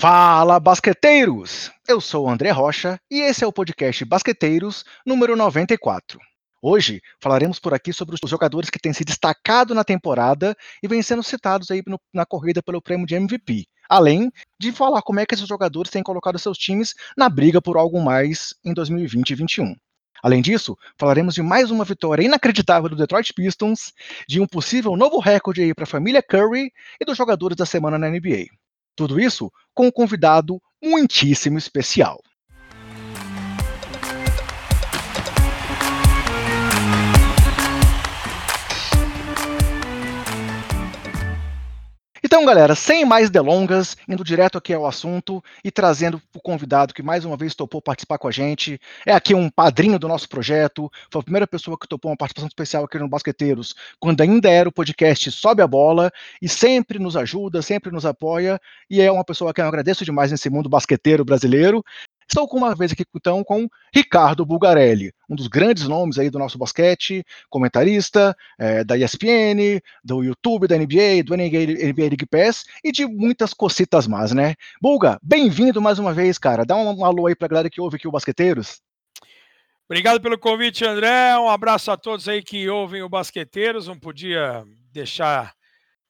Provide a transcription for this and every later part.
Fala, basqueteiros! Eu sou o André Rocha e esse é o podcast Basqueteiros número 94. Hoje falaremos por aqui sobre os jogadores que têm se destacado na temporada e vêm sendo citados aí no, na corrida pelo prêmio de MVP, além de falar como é que esses jogadores têm colocado seus times na briga por algo mais em 2020 e 2021. Além disso, falaremos de mais uma vitória inacreditável do Detroit Pistons, de um possível novo recorde para a família Curry e dos jogadores da semana na NBA. Tudo isso com um convidado muitíssimo especial. Então, galera, sem mais delongas, indo direto aqui ao assunto e trazendo o convidado que mais uma vez topou participar com a gente. É aqui um padrinho do nosso projeto, foi a primeira pessoa que topou uma participação especial aqui no Basqueteiros, quando ainda era o podcast Sobe a Bola, e sempre nos ajuda, sempre nos apoia, e é uma pessoa que eu agradeço demais nesse mundo basqueteiro brasileiro. Estou com uma vez aqui então com Ricardo Bulgarelli, um dos grandes nomes aí do nosso basquete, comentarista é, da ESPN, do YouTube da NBA, do NBA, League Pass e de muitas cocitas mais, né? Bulga, bem-vindo mais uma vez, cara. Dá um, um alô aí pra galera que ouve aqui o Basqueteiros. Obrigado pelo convite, André. Um abraço a todos aí que ouvem o Basqueteiros. Não podia deixar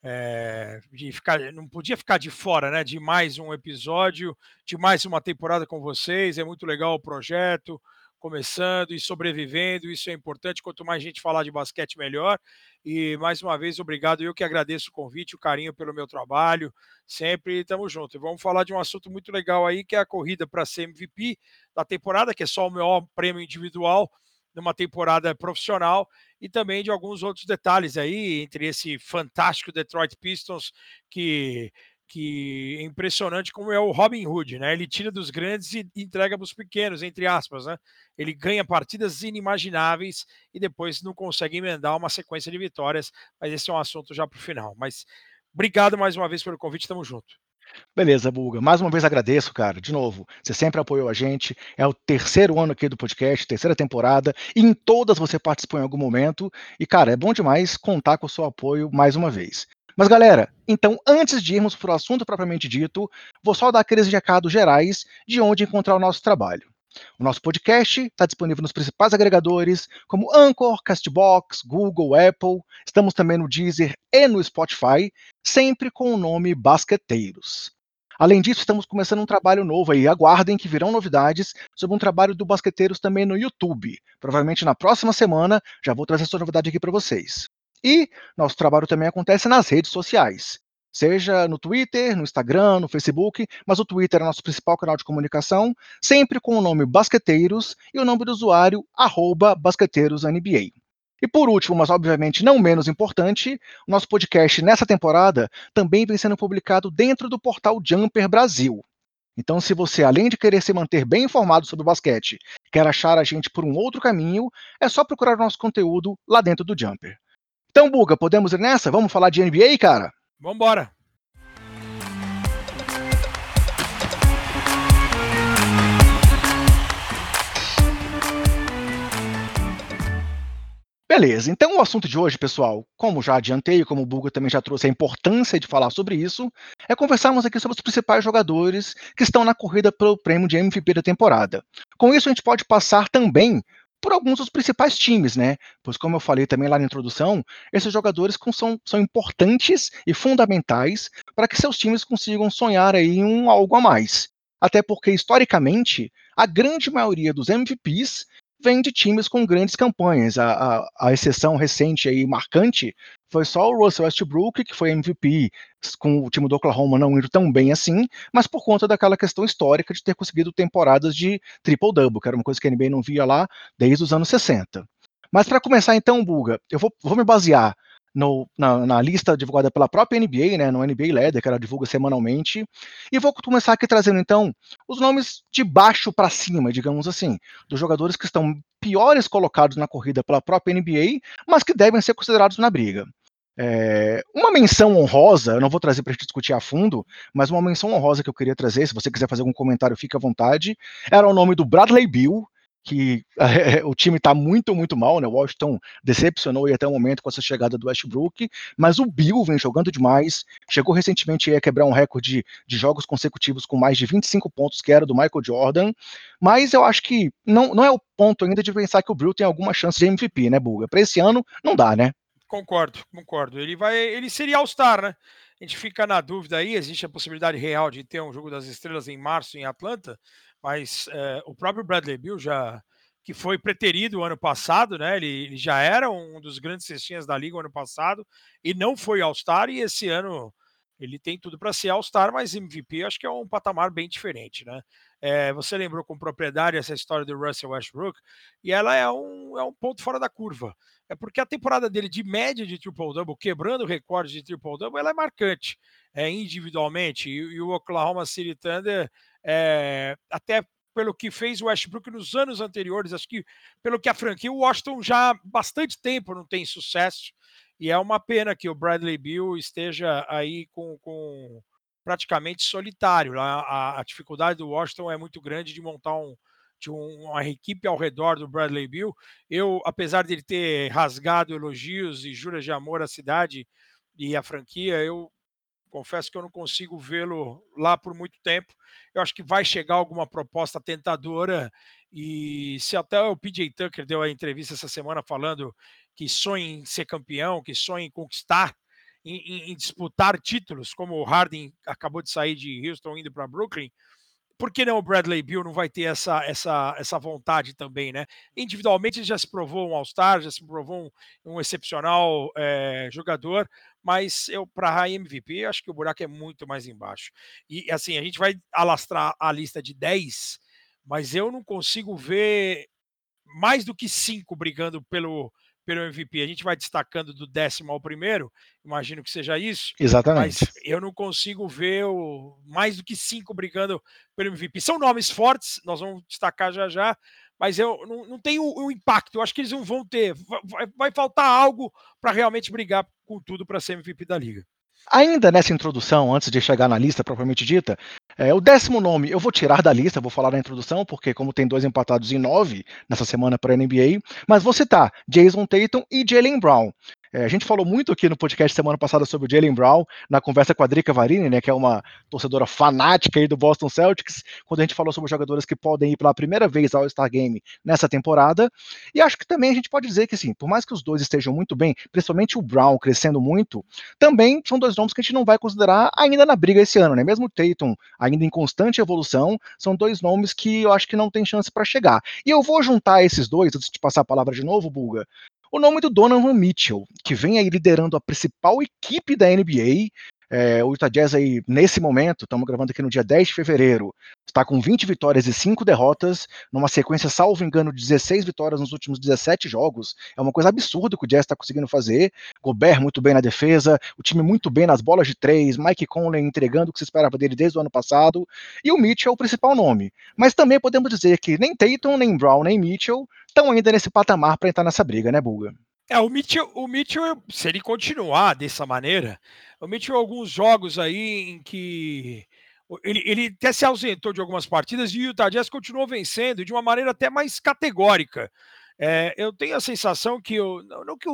é, de ficar, não podia ficar de fora, né? De mais um episódio, de mais uma temporada com vocês. É muito legal o projeto começando e sobrevivendo. Isso é importante. Quanto mais gente falar de basquete, melhor. E mais uma vez, obrigado. Eu que agradeço o convite, o carinho pelo meu trabalho. Sempre estamos juntos. E vamos falar de um assunto muito legal aí, que é a corrida para ser MVP da temporada, que é só o maior prêmio individual numa temporada profissional e também de alguns outros detalhes aí, entre esse fantástico Detroit Pistons que que é impressionante como é o Robin Hood, né? Ele tira dos grandes e entrega para os pequenos, entre aspas, né? Ele ganha partidas inimagináveis e depois não consegue emendar uma sequência de vitórias, mas esse é um assunto já para o final. Mas obrigado mais uma vez pelo convite, tamo junto. Beleza, Bulga. Mais uma vez agradeço, cara. De novo, você sempre apoiou a gente. É o terceiro ano aqui do podcast, terceira temporada. E em todas você participou em algum momento. E, cara, é bom demais contar com o seu apoio mais uma vez. Mas, galera, então, antes de irmos para o assunto propriamente dito, vou só dar aqueles recados gerais de onde encontrar o nosso trabalho. O nosso podcast está disponível nos principais agregadores, como Anchor, Castbox, Google, Apple. Estamos também no Deezer e no Spotify, sempre com o nome Basqueteiros. Além disso, estamos começando um trabalho novo aí. Aguardem que virão novidades sobre um trabalho do Basqueteiros também no YouTube. Provavelmente na próxima semana já vou trazer essa novidade aqui para vocês. E nosso trabalho também acontece nas redes sociais seja no Twitter, no Instagram, no Facebook, mas o Twitter é nosso principal canal de comunicação, sempre com o nome Basqueteiros e o nome do usuário BasqueteirosNBA. E por último, mas obviamente não menos importante, o nosso podcast nessa temporada também vem sendo publicado dentro do portal Jumper Brasil. Então, se você, além de querer se manter bem informado sobre o basquete, quer achar a gente por um outro caminho, é só procurar o nosso conteúdo lá dentro do Jumper. Então, Buga, podemos ir nessa? Vamos falar de NBA, cara? Vamos embora. Beleza, então o assunto de hoje, pessoal, como já adiantei, como o Buga também já trouxe a importância de falar sobre isso, é conversarmos aqui sobre os principais jogadores que estão na corrida pelo prêmio de MVP da temporada. Com isso, a gente pode passar também por alguns dos principais times, né? Pois, como eu falei também lá na introdução, esses jogadores são, são importantes e fundamentais para que seus times consigam sonhar aí um algo a mais. Até porque, historicamente, a grande maioria dos MVPs vem de times com grandes campanhas. A, a, a exceção recente e marcante foi só o Russell Westbrook, que foi MVP, com o time do Oklahoma não indo tão bem assim, mas por conta daquela questão histórica de ter conseguido temporadas de triple-double, que era uma coisa que a NBA não via lá desde os anos 60. Mas para começar então, Buga, eu vou, vou me basear no, na, na, lista divulgada pela própria NBA, né, no NBA Leather, que ela divulga semanalmente. E vou começar aqui trazendo então os nomes de baixo para cima, digamos assim, dos jogadores que estão piores colocados na corrida pela própria NBA, mas que devem ser considerados na briga. É, uma menção honrosa, eu não vou trazer para gente discutir a fundo, mas uma menção honrosa que eu queria trazer, se você quiser fazer algum comentário, fique à vontade, era o nome do Bradley Bill, que o time está muito, muito mal, né? O Washington decepcionou até o momento com essa chegada do Westbrook, mas o Bill vem jogando demais. Chegou recentemente a quebrar um recorde de jogos consecutivos com mais de 25 pontos, que era do Michael Jordan. Mas eu acho que não, não é o ponto ainda de pensar que o Bill tem alguma chance de MVP, né, Buga? Para esse ano, não dá, né? Concordo, concordo. Ele vai, ele seria All-Star, né? A gente fica na dúvida aí, existe a possibilidade real de ter um jogo das estrelas em março em Atlanta, mas é, o próprio Bradley Bill já que foi preterido ano passado, né? Ele, ele, já era um dos grandes cestinhas da liga ano passado e não foi All-Star e esse ano ele tem tudo para ser All-Star, mas MVP acho que é um patamar bem diferente, né? É, você lembrou com propriedade essa história do Russell Westbrook e ela é um, é um ponto fora da curva. É porque a temporada dele de média de triple-double, quebrando recorde de triple-double, ela é marcante é, individualmente. E, e, o Oklahoma City Thunder, é, até pelo que fez o Westbrook nos anos anteriores, acho que pelo que a franquia, o Washington já há bastante tempo não tem sucesso. E é uma pena que o Bradley Bill esteja aí com, com praticamente solitário. A, a, dificuldade do Washington é muito grande de montar um, um, uma equipe ao redor do Bradley Bill. Eu, apesar de ele ter rasgado elogios e juras de amor à cidade e à franquia, eu confesso que eu não consigo vê-lo lá por muito tempo. Eu acho que vai chegar alguma proposta tentadora e se até o PJ Tucker deu a entrevista essa semana falando que sonha em ser campeão, que sonha em conquistar, em, em, em disputar títulos, como o Harden acabou de sair de Houston indo para Brooklyn, por que não o Bradley Bill não vai ter essa, essa, essa vontade também, né? Individualmente ele já se provou um All-Star, já se provou um, um excepcional é, jogador, mas eu para MVP acho que o buraco é muito mais embaixo. E assim, a gente vai alastrar a lista de 10, mas eu não consigo ver mais do que cinco brigando pelo, pelo MVP. A gente vai destacando do décimo ao primeiro, imagino que seja isso. Exatamente. Mas eu não consigo ver o, mais do que cinco brigando pelo MVP. São nomes fortes, nós vamos destacar já já, mas eu não, não tenho o, o impacto. Eu acho que eles não vão ter. Vai, vai faltar algo para realmente brigar com tudo para ser MVP da liga. Ainda nessa introdução, antes de chegar na lista propriamente dita, é, o décimo nome eu vou tirar da lista, vou falar na introdução, porque como tem dois empatados em nove nessa semana para a NBA, mas vou citar Jason Tatum e Jalen Brown. É, a gente falou muito aqui no podcast semana passada sobre o Jalen Brown, na conversa com a Drica Varini, né, que é uma torcedora fanática aí do Boston Celtics, quando a gente falou sobre jogadores que podem ir pela primeira vez ao All-Star Game nessa temporada. E acho que também a gente pode dizer que, assim, por mais que os dois estejam muito bem, principalmente o Brown crescendo muito, também são dois nomes que a gente não vai considerar ainda na briga esse ano, né? Mesmo o Tatum ainda em constante evolução, são dois nomes que eu acho que não tem chance para chegar. E eu vou juntar esses dois, antes de passar a palavra de novo, Bulga, o nome do Donovan Mitchell, que vem aí liderando a principal equipe da NBA. É, o Utah Jazz aí, nesse momento, estamos gravando aqui no dia 10 de fevereiro, está com 20 vitórias e 5 derrotas, numa sequência, salvo engano, de 16 vitórias nos últimos 17 jogos. É uma coisa absurda que o Jazz está conseguindo fazer. Gobert muito bem na defesa, o time muito bem nas bolas de três, Mike Conley entregando o que se esperava dele desde o ano passado, e o Mitchell é o principal nome. Mas também podemos dizer que nem Tatum, nem Brown, nem Mitchell estão ainda nesse patamar para entrar nessa briga, né, Bulga? É, o Mitchell, o Mitchell, se ele continuar dessa maneira, o Mitchell alguns jogos aí em que ele, ele até se ausentou de algumas partidas e o Utah Jazz continuou vencendo de uma maneira até mais categórica. É, eu tenho a sensação que eu, não, não que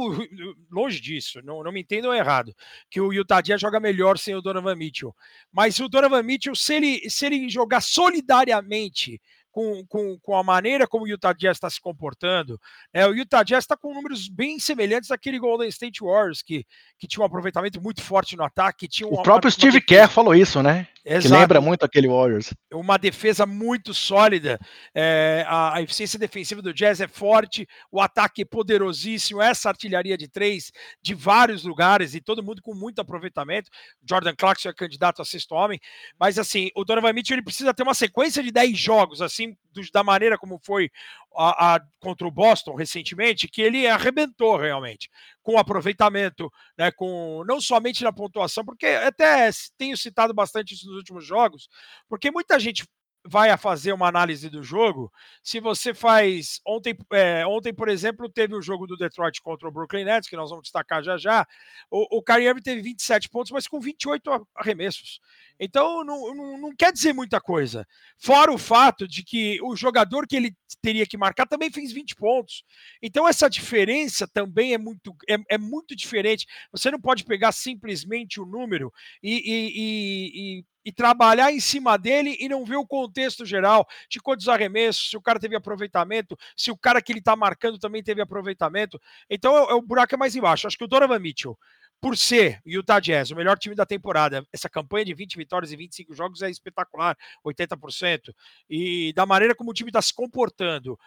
longe disso, não, não me entendam errado, que o Utah Jazz joga melhor sem o Donovan Mitchell. Mas o Donovan Mitchell, se ele, se ele jogar solidariamente com, com, com a maneira como o Utah Jazz está se comportando. É, o Utah Jazz está com números bem semelhantes àquele Golden State Warriors, que, que tinha um aproveitamento muito forte no ataque. Tinha uma, o próprio Steve Kerr falou isso, né? Exato. Que lembra muito aquele Warriors. Uma defesa muito sólida. É, a, a, eficiência defensiva do Jazz é forte, o ataque é poderosíssimo, essa artilharia de três de vários lugares e todo mundo com muito aproveitamento. Jordan Clarkson é candidato a sexto homem, mas assim, o Donovan Mitchell ele precisa ter uma sequência de 10 jogos, assim, do, da maneira como foi a, a, contra o Boston recentemente, que ele arrebentou realmente com aproveitamento, né, com não somente na pontuação, porque até tenho citado bastante isso nos últimos jogos, porque muita gente vai a fazer uma análise do jogo, se você faz. Ontem, é, ontem, por exemplo, teve o jogo do Detroit contra o Brooklyn Nets, que nós vamos destacar já já. O, o Kyrie teve 27 pontos, mas com 28 arremessos. Então não, não, não, quer dizer muita coisa. Fora o fato de que o jogador que ele teria que marcar também fez 20 pontos. Então essa diferença também é muito, é, é muito diferente. Você não pode pegar simplesmente o número e, e, e, e, trabalhar em cima dele e não ver o contexto geral de quantos arremessos, se o cara teve aproveitamento, se o cara que ele está marcando também teve aproveitamento. Então é, é, o buraco é mais embaixo. Acho que o Donovan Mitchell por ser o Utah Jazz o melhor time da temporada, essa campanha de 20 vitórias e 25 jogos é espetacular, 80%. E da maneira como o time está se comportando,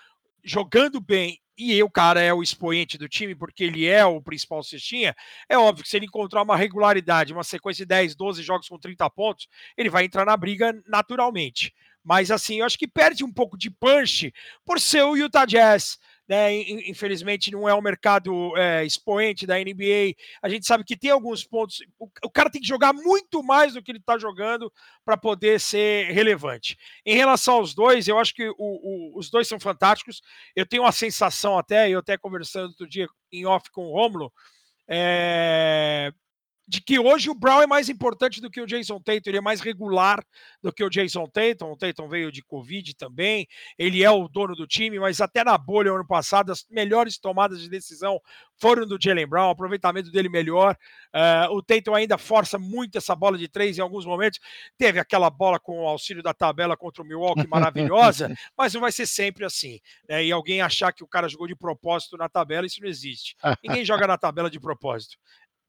jogando bem, e o cara é o expoente do time, porque ele é o principal cestinha, é óbvio que se ele encontrar uma regularidade, uma sequência de 10, 12 jogos com 30 pontos, ele vai entrar na briga naturalmente. Mas assim, eu acho que perde um pouco de punch por ser o Utah Jazz né? Infelizmente não é o mercado é, expoente da NBA. A gente sabe que tem alguns pontos. O, o cara tem que jogar muito mais do que ele está jogando para poder ser relevante. Em relação aos dois, eu acho que o, o, os dois são fantásticos. Eu tenho uma sensação até, eu até conversando outro dia em off com o Romulo, é, de que hoje o Brown é mais importante do que o Jason Tatum, ele é mais regular do que o Jason Tatum. O Tatum veio de Covid também, ele é o dono do time, mas até na bolha ano passado, as melhores tomadas de decisão foram do Jalen Brown, o aproveitamento dele melhor. Uh, o Tatum ainda força muito essa bola de três em alguns momentos. Teve aquela bola com o auxílio da tabela contra o Milwaukee maravilhosa, mas não vai ser sempre assim. Né? E alguém achar que o cara jogou de propósito na tabela, isso não existe. Ninguém joga na tabela de propósito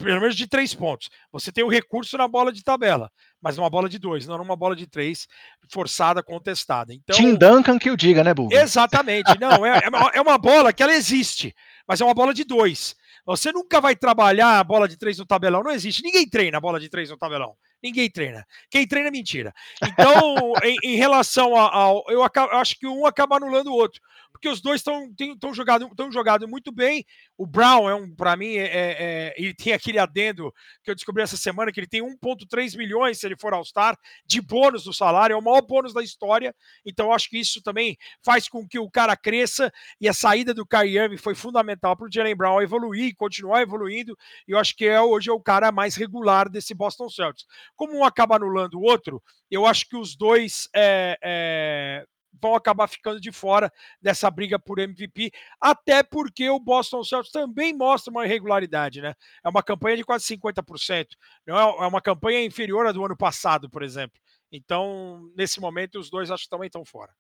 pelo menos de três pontos. Você tem o recurso na bola de tabela, mas numa bola de dois, não numa bola de três, forçada, contestada. Então, Tim Duncan que o diga, né, Bugo? Exatamente. Não, é, é uma bola que ela existe, mas é uma bola de dois. Você nunca vai trabalhar a bola de três no tabelão, não existe. Ninguém treina a bola de três no tabelão. Ninguém treina. Quem treina é mentira. Então, em, em, relação ao. Eu, eu, acho que um acaba anulando o outro porque os dois estão jogado, jogado muito bem. O Brown é um, para mim, é, é, é, ele tem aquele adendo que eu descobri essa semana que ele tem 1,3 milhões se ele for All-Star de bônus do salário, é o maior bônus da história. Então, acho que isso também faz com que o cara cresça e a saída do Kyrie foi fundamental para o Jalen Brown evoluir e continuar evoluindo. E eu acho que é hoje é o cara mais regular desse Boston Celtics. Como um acaba anulando o outro, eu acho que os dois é, é, vão acabar ficando de fora dessa briga por MVP, até porque o Boston Celtics também mostra uma irregularidade, né? É uma campanha de quase 50%, não é, é uma campanha inferior à do ano passado, por exemplo. Então, nesse momento, os dois acho que também estão fora.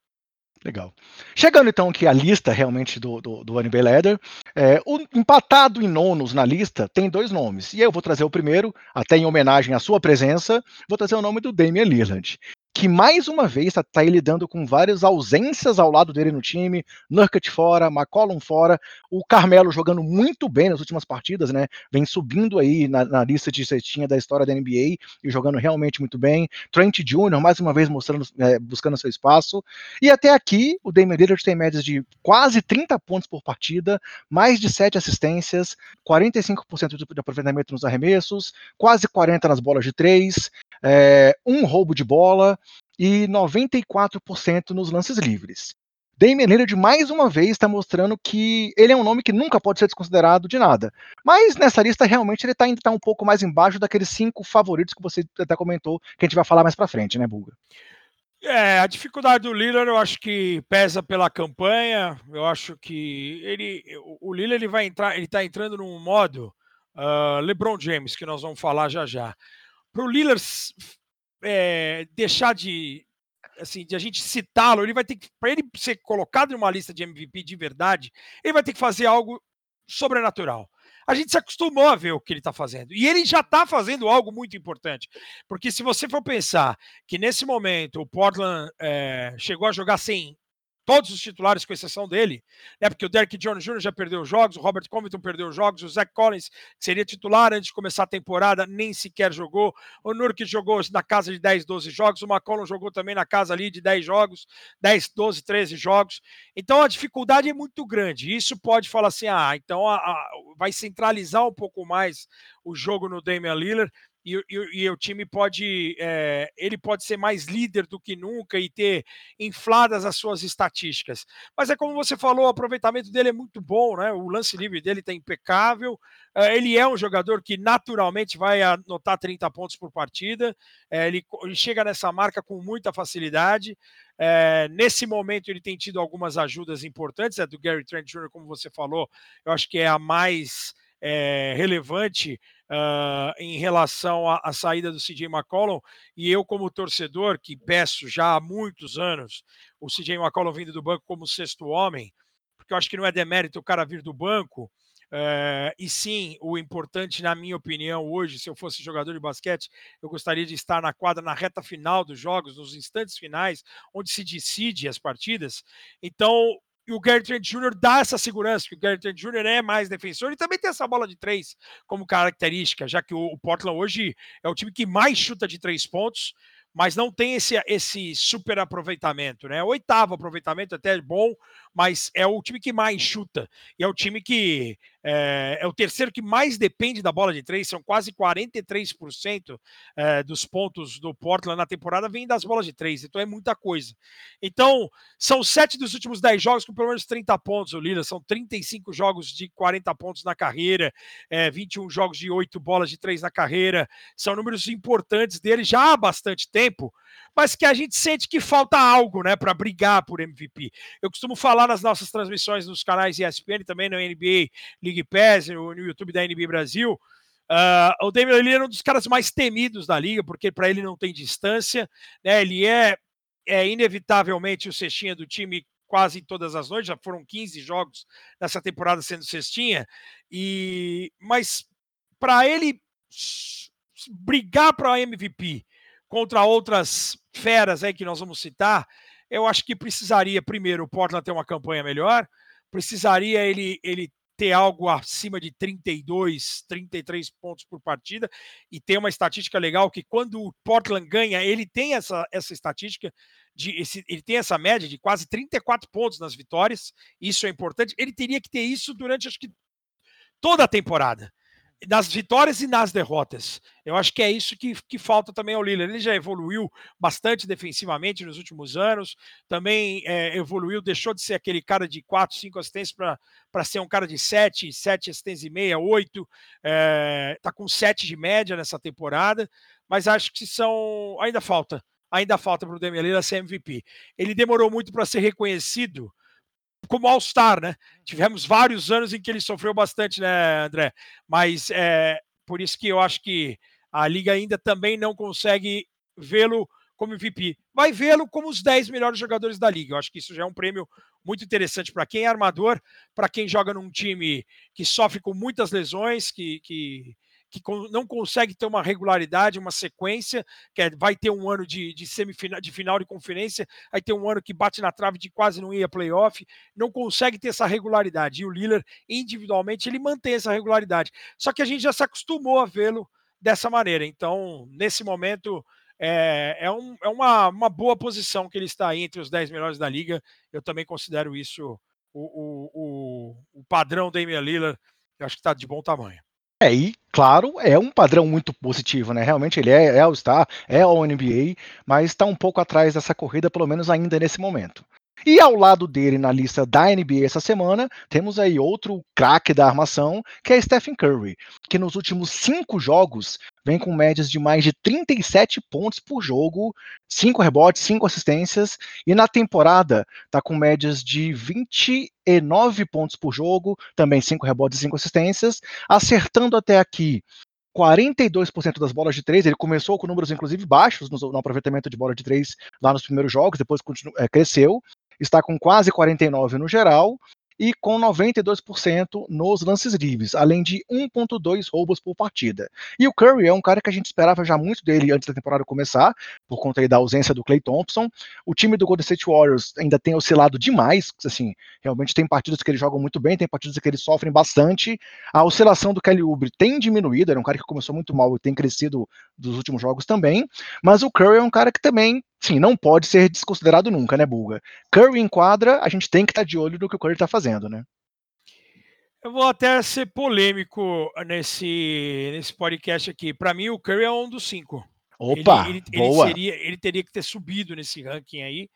Legal. Chegando então aqui a lista realmente do, do, do NBA Leather, é, o empatado em nonos na lista tem dois nomes. E eu vou trazer o primeiro, até em homenagem à sua presença, vou trazer o nome do Damian Lillard que mais uma vez está tá lidando com várias ausências ao lado dele no time, Nurkic fora, McCollum fora, o Carmelo jogando muito bem nas últimas partidas, né? Vem subindo aí na, na lista de cestinha da história da NBA e jogando realmente muito bem. Trent Jr. mais uma vez mostrando, é, buscando seu espaço. E até aqui o Damian Lillard tem médias de quase 30 pontos por partida, mais de 7 assistências, 45% de aproveitamento nos arremessos, quase 40 nas bolas de 3, é, um roubo de bola e 94% nos lances livres. Damian Lillard, mais uma vez, está mostrando que ele é um nome que nunca pode ser desconsiderado de nada. Mas nessa lista, realmente, ele está ainda tá um pouco mais embaixo daqueles cinco favoritos que você até comentou, que a gente vai falar mais para frente, né, Bulga? É, a dificuldade do Lillard eu acho que pesa pela campanha. Eu acho que ele, o Lillard ele vai entrar, ele está entrando num modo uh, LeBron James que nós vamos falar já já para o Lillard é, deixar de assim de a gente citá-lo, ele vai ter que para ele ser colocado numa lista de MVP de verdade, ele vai ter que fazer algo sobrenatural. A gente se acostumou a ver o que ele está fazendo. E ele já está fazendo algo muito importante. Porque se você for pensar que nesse momento o Portland é, chegou a jogar sem todos os titulares, com exceção dele, né? Porque o Derek Jones Jr. já perdeu jogos, o Robert Covington perdeu jogos, o Zach Collins, que seria titular antes de começar a temporada, nem sequer jogou. O Nurk jogou na casa de 10, 12 jogos, o McCollum jogou também na casa ali de 10 jogos, 10, 12, 13 jogos. Então a dificuldade é muito grande. Isso pode falar assim: ah, então a, a, vai centralizar um pouco mais o jogo no Damian Lillard. E, e, e, o time pode é, ele pode ser mais líder do que nunca e ter infladas as suas estatísticas. Mas é como você falou, o aproveitamento dele é muito bom, né? O lance livre dele está impecável. É, ele é um jogador que naturalmente vai anotar 30 pontos por partida. É, ele, ele, chega nessa marca com muita facilidade. Nesse momento ele tem tido algumas ajudas importantes, é do Gary Trent Jr., como você falou, eu acho que é a mais relevante uh, em relação à, à, saída do CJ McCollum. E eu, como torcedor, que peço já há muitos anos o CJ McCollum vindo do banco como sexto homem, porque eu acho que não é demérito o cara vir do banco. Uh, e sim, o importante, na minha opinião, hoje, se eu fosse jogador de basquete, eu gostaria de estar na quadra na reta final dos jogos, nos instantes finais, onde se decide as partidas. Então, e o Gary Trent Jr. dá essa segurança, que o Gary Trent Jr. é mais defensor e também tem essa bola de três como característica, já que o Portland hoje é o time que mais chuta de três pontos, mas não tem esse, esse super aproveitamento, né? Oitavo aproveitamento até bom, mas é o time que mais chuta e é o time que é, é, o terceiro que mais depende da bola de três, são quase 43% é, dos pontos do Portland na temporada vêm das bolas de três, então é muita coisa. Então, são sete dos últimos dez jogos com pelo menos 30 pontos, o Lila, são 35 jogos de 40 pontos na carreira, é, 21 jogos de oito bolas de três na carreira, são números importantes dele já há bastante tempo, mas que a gente sente que falta algo, né, para brigar por MVP. Eu costumo falar nas nossas transmissões nos canais ESPN, também no NBA League Pass, no, no YouTube da NBA Brasil. Uh, o Damian Lillard é um dos caras mais temidos da liga, porque para ele não tem distância, né? Ele é, é inevitavelmente o cestinha do time quase todas as noites, já foram 15 jogos nessa temporada sendo cestinha, e mas para ele brigar para MVP contra outras feras aí que nós vamos citar, eu acho que precisaria, primeiro, o Portland ter uma campanha melhor, precisaria ele, ele ter algo acima de 32, 33 pontos por partida e ter uma estatística legal que quando o Portland ganha, ele tem essa, essa estatística de esse, ele tem essa média de quase 34 pontos nas vitórias. Isso é importante. Ele teria que ter isso durante acho que toda a temporada nas vitórias e nas derrotas. Eu acho que é isso que, que falta também ao Lillard. Ele já evoluiu bastante defensivamente nos últimos anos, também é, evoluiu, deixou de ser aquele cara de 4, 5 assistências para ser um cara de 7, 7 assistências e meia, 8. É, tá com 7 de média nessa temporada, mas acho que são. Ainda falta. Ainda falta para o Damian Lillard ser MVP. Ele demorou muito para ser reconhecido como All-Star, né? Tivemos vários anos em que ele sofreu bastante, né, André? Mas é por isso que eu acho que a liga ainda também não consegue vê-lo como MVP. Vai vê-lo como os 10 melhores jogadores da liga. Eu acho que isso já é um prêmio muito interessante para quem é armador, para quem joga num time que sofre com muitas lesões, que, que que não consegue ter uma regularidade, uma sequência, que é, vai ter um ano de, de semifinal, de final de conferência, aí tem um ano que bate na trave de quase não ir a playoff, não consegue ter essa regularidade. E o Lillard, individualmente, ele mantém essa regularidade. Só que a gente já se acostumou a vê-lo dessa maneira. Então, nesse momento, é, é, um, é uma, uma boa posição que ele está aí entre os 10 melhores da liga. Eu também considero isso o, o, o, o padrão Damian Lillard, eu acho que está de bom tamanho. É, e claro, é um padrão muito positivo, né? Realmente ele é, é All-Star, é o NBA, mas está um pouco atrás dessa corrida, pelo menos ainda nesse momento. E ao lado dele na lista da NBA essa semana, temos aí outro craque da armação, que é Stephen Curry, que nos últimos cinco jogos vem com médias de mais de 37 pontos por jogo, 5 rebotes, 5 assistências, e na temporada está com médias de 29 pontos por jogo, também 5 rebotes e 5 assistências, acertando até aqui 42% das bolas de três, ele começou com números inclusive baixos no, no aproveitamento de bola de três lá nos primeiros jogos, depois continu, é, cresceu, está com quase 49 no geral e com 92% nos lances livres, além de 1.2 roubos por partida. E o Curry é um cara que a gente esperava já muito dele antes da temporada começar, por conta da ausência do Clay Thompson. O time do Golden State Warriors ainda tem oscilado demais, assim, realmente tem partidas que eles jogam muito bem, tem partidas que eles sofrem bastante. A oscilação do Kelly Oubre tem diminuído, era um cara que começou muito mal e tem crescido dos últimos jogos também, mas o Curry é um cara que também sim, não pode ser desconsiderado nunca, né, Bulga? Curry em quadra, a gente tem que estar tá de olho no que o Curry está fazendo, né? Eu vou até ser polêmico nesse, nesse podcast aqui. Para mim, o Curry é um dos cinco. Opa, ele, ele, boa. Ele, seria, ele teria que ter subido nesse ranking aí.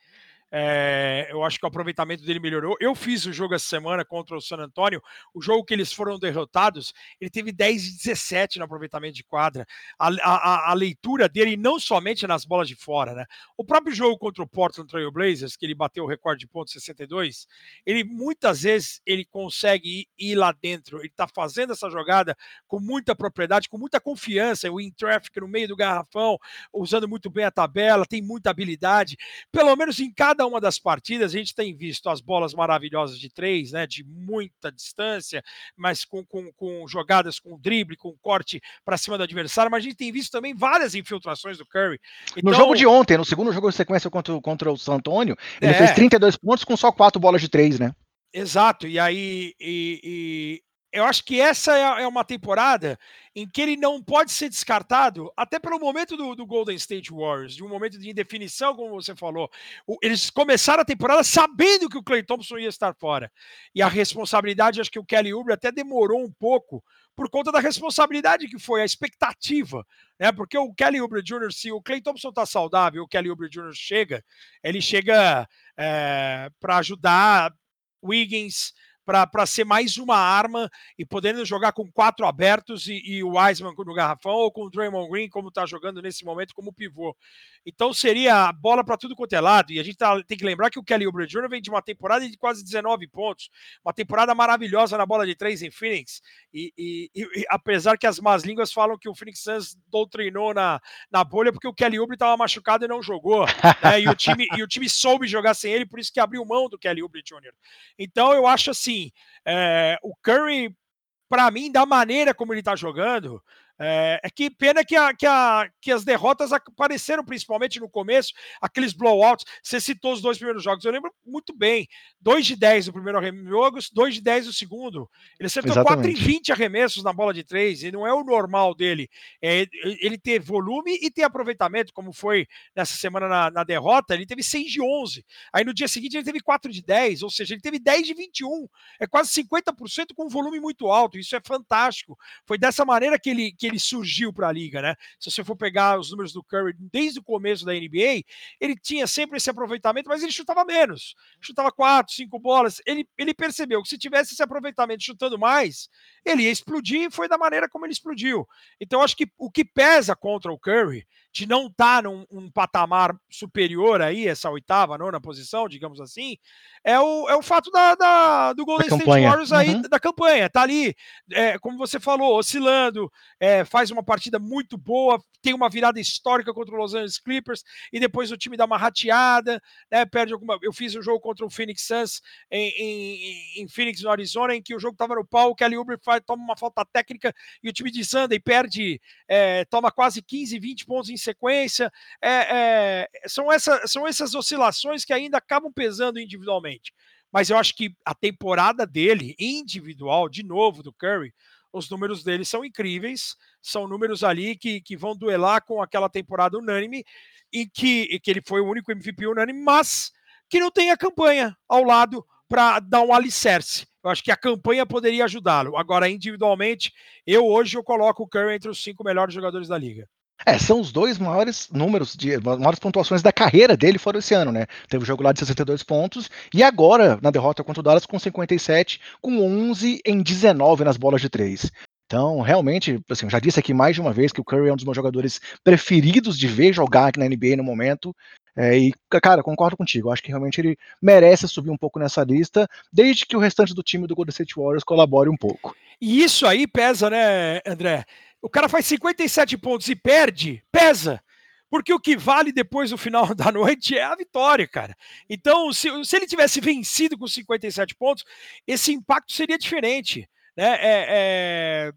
É, eu acho que o aproveitamento dele melhorou. Eu fiz o jogo essa semana contra o San Antonio. O jogo que eles foram derrotados, ele teve 10 de 17 no aproveitamento de quadra. A, a, a, leitura dele, não somente nas bolas de fora, né? O próprio jogo contra o Portland Trail Blazers, que ele bateu o recorde de pontos 62, ele muitas vezes ele consegue ir, ir lá dentro. Ele está fazendo essa jogada com muita propriedade, com muita confiança. O in traffic no meio do garrafão, usando muito bem a tabela, tem muita habilidade. Pelo menos em cada cada uma das partidas a gente tem visto as bolas maravilhosas de três, né, de muita distância, mas com, com, com jogadas com drible, com corte para cima do adversário, mas a gente tem visto também várias infiltrações do Curry. Então, no jogo de ontem, no segundo jogo de sequência contra, contra o San Antonio, ele é, fez 32 pontos com só quatro bolas de três, né? Exato, e aí e, e eu acho que essa é, é uma temporada em que ele não pode ser descartado, até pelo momento do, do, Golden State Warriors, de um momento de indefinição, como você falou. O, eles começaram a temporada sabendo que o Clay Thompson ia estar fora. E a responsabilidade, acho que o Kelly Oubre até demorou um pouco por conta da responsabilidade que foi, a expectativa, né? Porque o Kelly Oubre Jr., se o Clay Thompson está saudável, o Kelly Oubre Jr. chega, ele chega é, para ajudar Wiggins, para ser mais uma arma e podendo jogar com quatro abertos e, e o Wiseman no garrafão ou com o Draymond Green, como está jogando nesse momento, como pivô. Então seria bola para tudo quanto é lado. E a gente tá, tem que lembrar que o Kelly Oubre Jr. vem de uma temporada de quase 19 pontos, uma temporada maravilhosa na bola de três em Phoenix. E, e, e apesar que as más línguas falam que o Phoenix Suns doutrinou na, na bolha porque o Kelly Oubre estava machucado e não jogou. Né? E, o time, e o time soube jogar sem ele, por isso que abriu mão do Kelly Oubre Jr. Então eu acho assim, é, o Curry, para mim, da maneira como ele está jogando, é, é, que pena que, a, que, a, que as derrotas apareceram principalmente no começo, aqueles blowouts. Você citou os dois primeiros jogos, eu lembro muito bem. 2 de 10 no primeiro jogo, 2 de 10 no segundo. Ele acertou Exatamente. 4 em 20 arremessos na bola de 3, e não é o normal dele. É, ele ter volume e ter aproveitamento, como foi nessa semana na, na, derrota, ele teve 6 de 11. Aí no dia seguinte ele teve 4 de 10, ou seja, ele teve 10 de 21. É quase 50% com um volume muito alto. Isso é fantástico. Foi dessa maneira que ele que ele surgiu para a liga, né? Se você for pegar os números do Curry desde o começo da NBA, ele tinha sempre esse aproveitamento, mas ele chutava menos. Chutava quatro, cinco bolas. Ele, ele percebeu que se tivesse esse aproveitamento chutando mais, ele ia explodir e foi da maneira como ele explodiu. Então, acho que o que pesa contra o Curry de não estar tá num um patamar superior aí, essa oitava, nona posição, digamos assim, é o, é o fato da, da do Golden State Warriors aí, uhum. da campanha. Tá ali, é, como você falou, oscilando, é, faz uma partida muito boa, tem uma virada histórica contra o Los Angeles Clippers, e depois o time dá uma rateada, né, perde alguma... Eu fiz um jogo contra o Phoenix Suns em, em, em Phoenix, no Arizona, em que o jogo tava no pau, o Kelly Oubre toma uma falta técnica e o time desanda e perde, é, toma quase 15, 20 pontos em sequência. É, é, são, essa, são essas oscilações que ainda acabam pesando individualmente. Mas eu acho que a temporada dele, individual, de novo, do Curry, os números dele são incríveis, são números ali que, que vão duelar com aquela temporada unânime, e que, que ele foi o único MVP unânime, mas que não tem a campanha ao lado para dar um alicerce. Eu acho que a campanha poderia ajudá-lo. Agora, individualmente, eu hoje eu coloco o Curry entre os cinco melhores jogadores da liga. É, são os dois maiores números, de maiores pontuações da carreira dele foram esse ano, né? Teve o jogo lá de 62 pontos e agora, na derrota contra o Dallas, com 57, com 11 em 19 nas bolas de três. Então, realmente, assim, eu já disse aqui mais de uma vez que o Curry é um dos meus jogadores preferidos de ver jogar aqui na NBA no momento. É, e, cara, concordo contigo. Acho que realmente ele merece subir um pouco nessa lista, desde que o restante do time do Golden State Warriors colabore um pouco. E isso aí pesa, né, André? O cara faz 57 pontos e perde, pesa. Porque o que vale depois do final da noite é a vitória, cara. Então, se, se ele tivesse vencido com 57 pontos, esse impacto seria diferente. Né? É,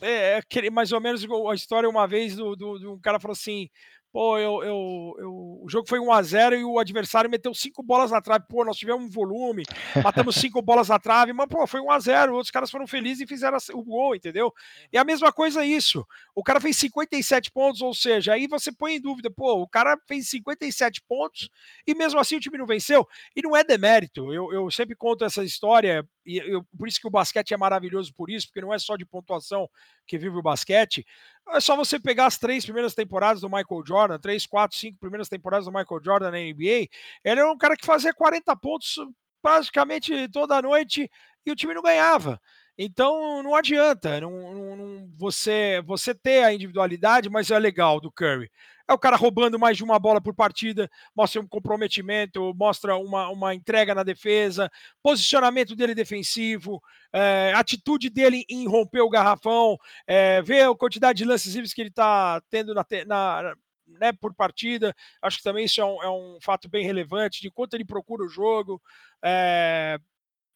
é, é, mais ou menos a história uma vez do um cara falou assim: pô, eu, eu, eu, o jogo foi 1 a 0 e o adversário meteu cinco bolas na trave. Pô, nós tivemos um volume, matamos cinco bolas na trave, mas pô, foi 1 a 0 Outros caras foram felizes e fizeram o gol, entendeu? E a mesma coisa isso. O cara fez 57 pontos, ou seja, aí você põe em dúvida, pô, o cara fez 57 pontos e mesmo assim o time não venceu. E não é demérito. Eu, eu sempre conto essa história e eu, por isso que o basquete é maravilhoso por isso, porque não é só de pontuação que vive o basquete. É só você pegar as três primeiras temporadas do Michael Jordan, três, quatro, cinco primeiras temporadas do Michael Jordan na NBA. Ele era um cara que fazia 40 pontos praticamente toda noite e o time não ganhava. Então não adianta não, não, você, você ter a individualidade, mas é legal do Curry. É o cara roubando mais de uma bola por partida, mostra um comprometimento, mostra uma, uma entrega na defesa, posicionamento dele defensivo, é, atitude dele em romper o garrafão, é, ver a quantidade de lances livres que ele está tendo na, na né, por partida. Acho que também isso é um, é um, fato bem relevante de quanto ele procura o jogo. É,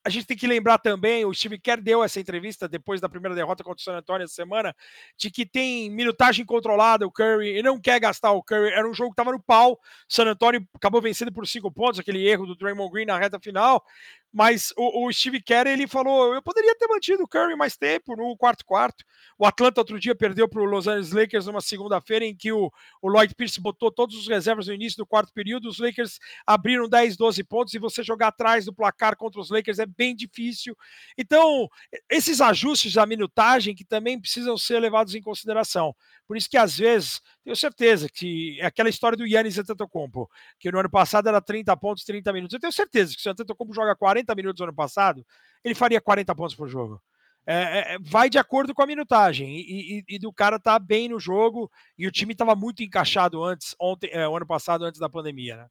a gente tem que lembrar também, o Steve Kerr deu essa entrevista depois da primeira derrota contra o San Antonio essa semana, de que tem minutagem controlada o Curry e não quer gastar o Curry. Era um jogo que estava no pau. San Antonio acabou vencendo por cinco pontos, aquele erro do Draymond Green na reta final. Mas o, o, Steve Kerr ele falou: eu poderia ter mantido o Curry mais tempo no quarto quarto. O Atlanta outro dia perdeu para o Los Angeles Lakers numa segunda-feira em que o, o, Lloyd Pierce botou todos os reservas no início do quarto período. Os Lakers abriram 10, 12 pontos e você jogar atrás do placar contra os Lakers é bem difícil. Então, esses ajustes da minutagem que também precisam ser levados em consideração. Por isso que às vezes, tenho certeza que é aquela história do Yannis Antetokounmpo, que no ano passado era 30 pontos, 30 minutos. Eu tenho certeza que se o Antetokounmpo joga 40 minutos no ano passado, ele faria 40 pontos por jogo. É, é, é, vai de acordo com a minutagem e, e, e, do cara tá bem no jogo e o time estava muito encaixado antes, ontem, é, o ano passado, antes da pandemia, né?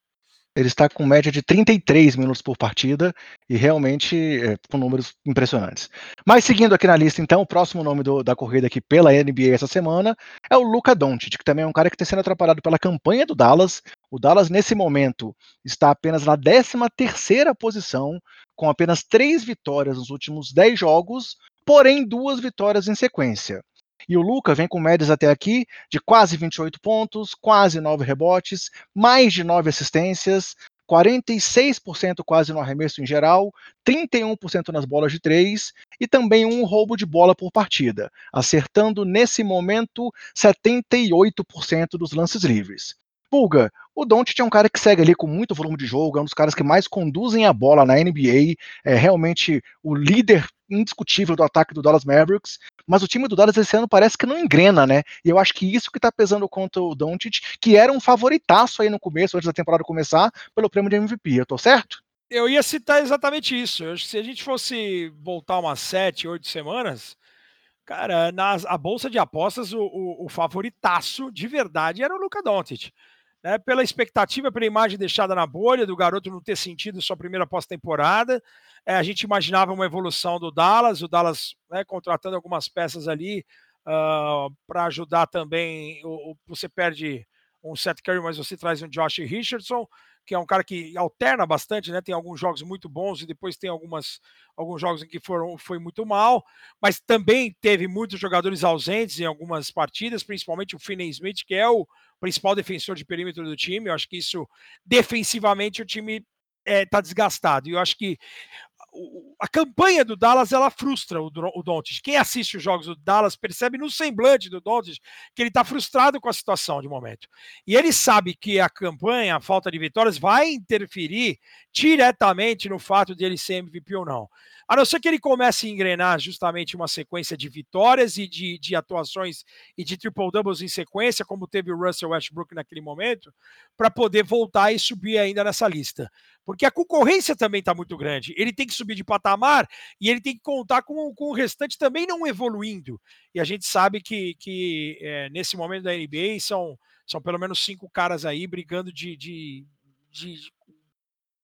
Ele está com média de 33 minutos por partida e realmente é, com números impressionantes. Mas seguindo aqui na lista, então, o próximo nome do, da corrida aqui pela NBA essa semana é o Luca Doncic, que também é um cara que está sendo atrapalhado pela campanha do Dallas. O Dallas, nesse momento, está apenas na 13ª posição, com apenas três vitórias nos últimos 10 jogos, porém duas vitórias em sequência. E o Luca vem com médias até aqui de quase 28 pontos, quase 9 rebotes, mais de 9 assistências, 46% quase no arremesso em geral, 31% nas bolas de três e também um roubo de bola por partida, acertando nesse momento 78% dos lances livres. Pulga, o Doncic é um cara que segue ali com muito volume de jogo, é um dos caras que mais conduzem a bola na NBA, é realmente o líder indiscutível do ataque do Dallas Mavericks, mas o time do Dallas esse ano parece que não engrena, né? E eu acho que isso que tá pesando contra o Doncic, que era um favoritaço aí no começo, antes da temporada começar, pelo prêmio de MVP. Eu tô certo? Eu ia citar exatamente isso. Eu, se a gente fosse voltar umas sete, oito semanas, cara, nas, a bolsa de apostas, o, o, o favoritaço de verdade era o Luca Doncic né, pela expectativa, pela imagem deixada na bolha, do garoto não ter sentido sua primeira pós-temporada. É, a gente imaginava uma evolução do Dallas, o Dallas né, contratando algumas peças ali uh, ah, para ajudar também. O, o, você perde um Seth Curry, mas você traz um Josh Richardson que é um cara que alterna bastante, né? Tem alguns jogos muito bons e depois tem algumas, alguns jogos em que foram, foi muito mal, mas também teve muitos jogadores ausentes em algumas partidas, principalmente o Finney Smith, que é o principal defensor de perímetro do time. Eu acho que isso, defensivamente, o time está eh, é, desgastado. E eu acho que a campanha do Dallas ela frustra o, o. Quem assiste os jogos do Dallas percebe no semblante do Doncic que ele está frustrado com a situação de momento. E ele sabe que a campanha, a falta de vitórias, vai interferir diretamente no fato de ele ser MVP ou não. A não ser que ele comece a engrenar justamente uma sequência de vitórias e de, de atuações e de triple doubles em sequência, como teve o Russell Westbrook naquele momento, para poder voltar e subir ainda nessa lista. Porque a concorrência também está muito grande. Ele tem que subir de patamar e ele tem que contar com, com o restante também não evoluindo. E a gente sabe que, que é, nesse momento da NBA são, são pelo menos cinco caras aí brigando de, de, de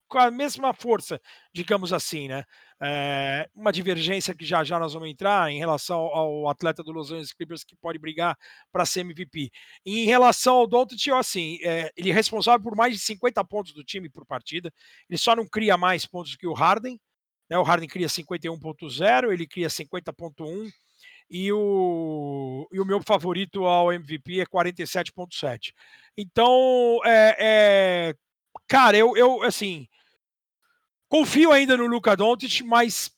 com a mesma força, digamos assim, né? É, uma divergência que já já nós vamos entrar em relação ao atleta do Los Angeles Clippers que pode brigar para ser MVP. Em relação ao Doncic, assim, é, ele é responsável por mais de 50 pontos do time por partida. Ele só não cria mais pontos que o Harden. Né? O Harden cria 51.0, ele cria 50.1 e o, e o meu favorito ao MVP é 47.7. Então, é, é, cara, eu, eu assim, Confio ainda no Luca Doncic, mas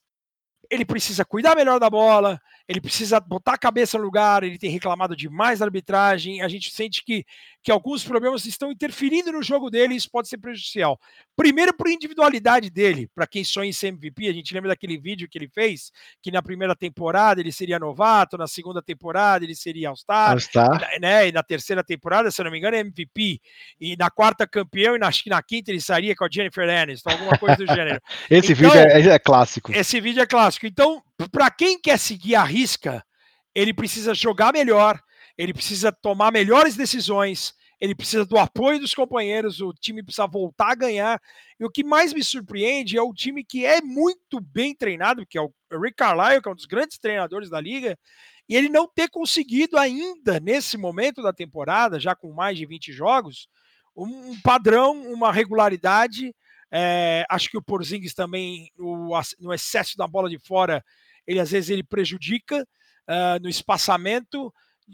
ele precisa cuidar melhor da bola, ele precisa botar a cabeça no lugar, ele tem reclamado demais da arbitragem, a gente sente que, que alguns problemas estão interferindo no jogo dele e isso pode ser prejudicial. Primeiro por individualidade dele, para quem sonha em ser MVP, a gente lembra daquele vídeo que ele fez, que na primeira temporada ele seria novato, na segunda temporada ele seria All-Star, All né, e na terceira temporada, se eu não me engano, é MVP, e na quarta campeão, e na, na quinta ele sairia com a Jennifer Aniston, alguma coisa do gênero. esse então, vídeo é, é clássico. Esse vídeo é clássico. Então, para quem quer seguir a risca, ele precisa jogar melhor, ele precisa tomar melhores decisões, ele precisa do apoio dos companheiros, o time precisa voltar a ganhar. E o que mais me surpreende é o time que é muito bem treinado, que é o Rick Carlisle, que é um dos grandes treinadores da liga, e ele não ter conseguido ainda, nesse momento da temporada, já com mais de 20 jogos, um padrão, uma regularidade. É, acho que o Porzingis também, o, no excesso da bola de fora, ele às vezes ele prejudica uh, no espaçamento,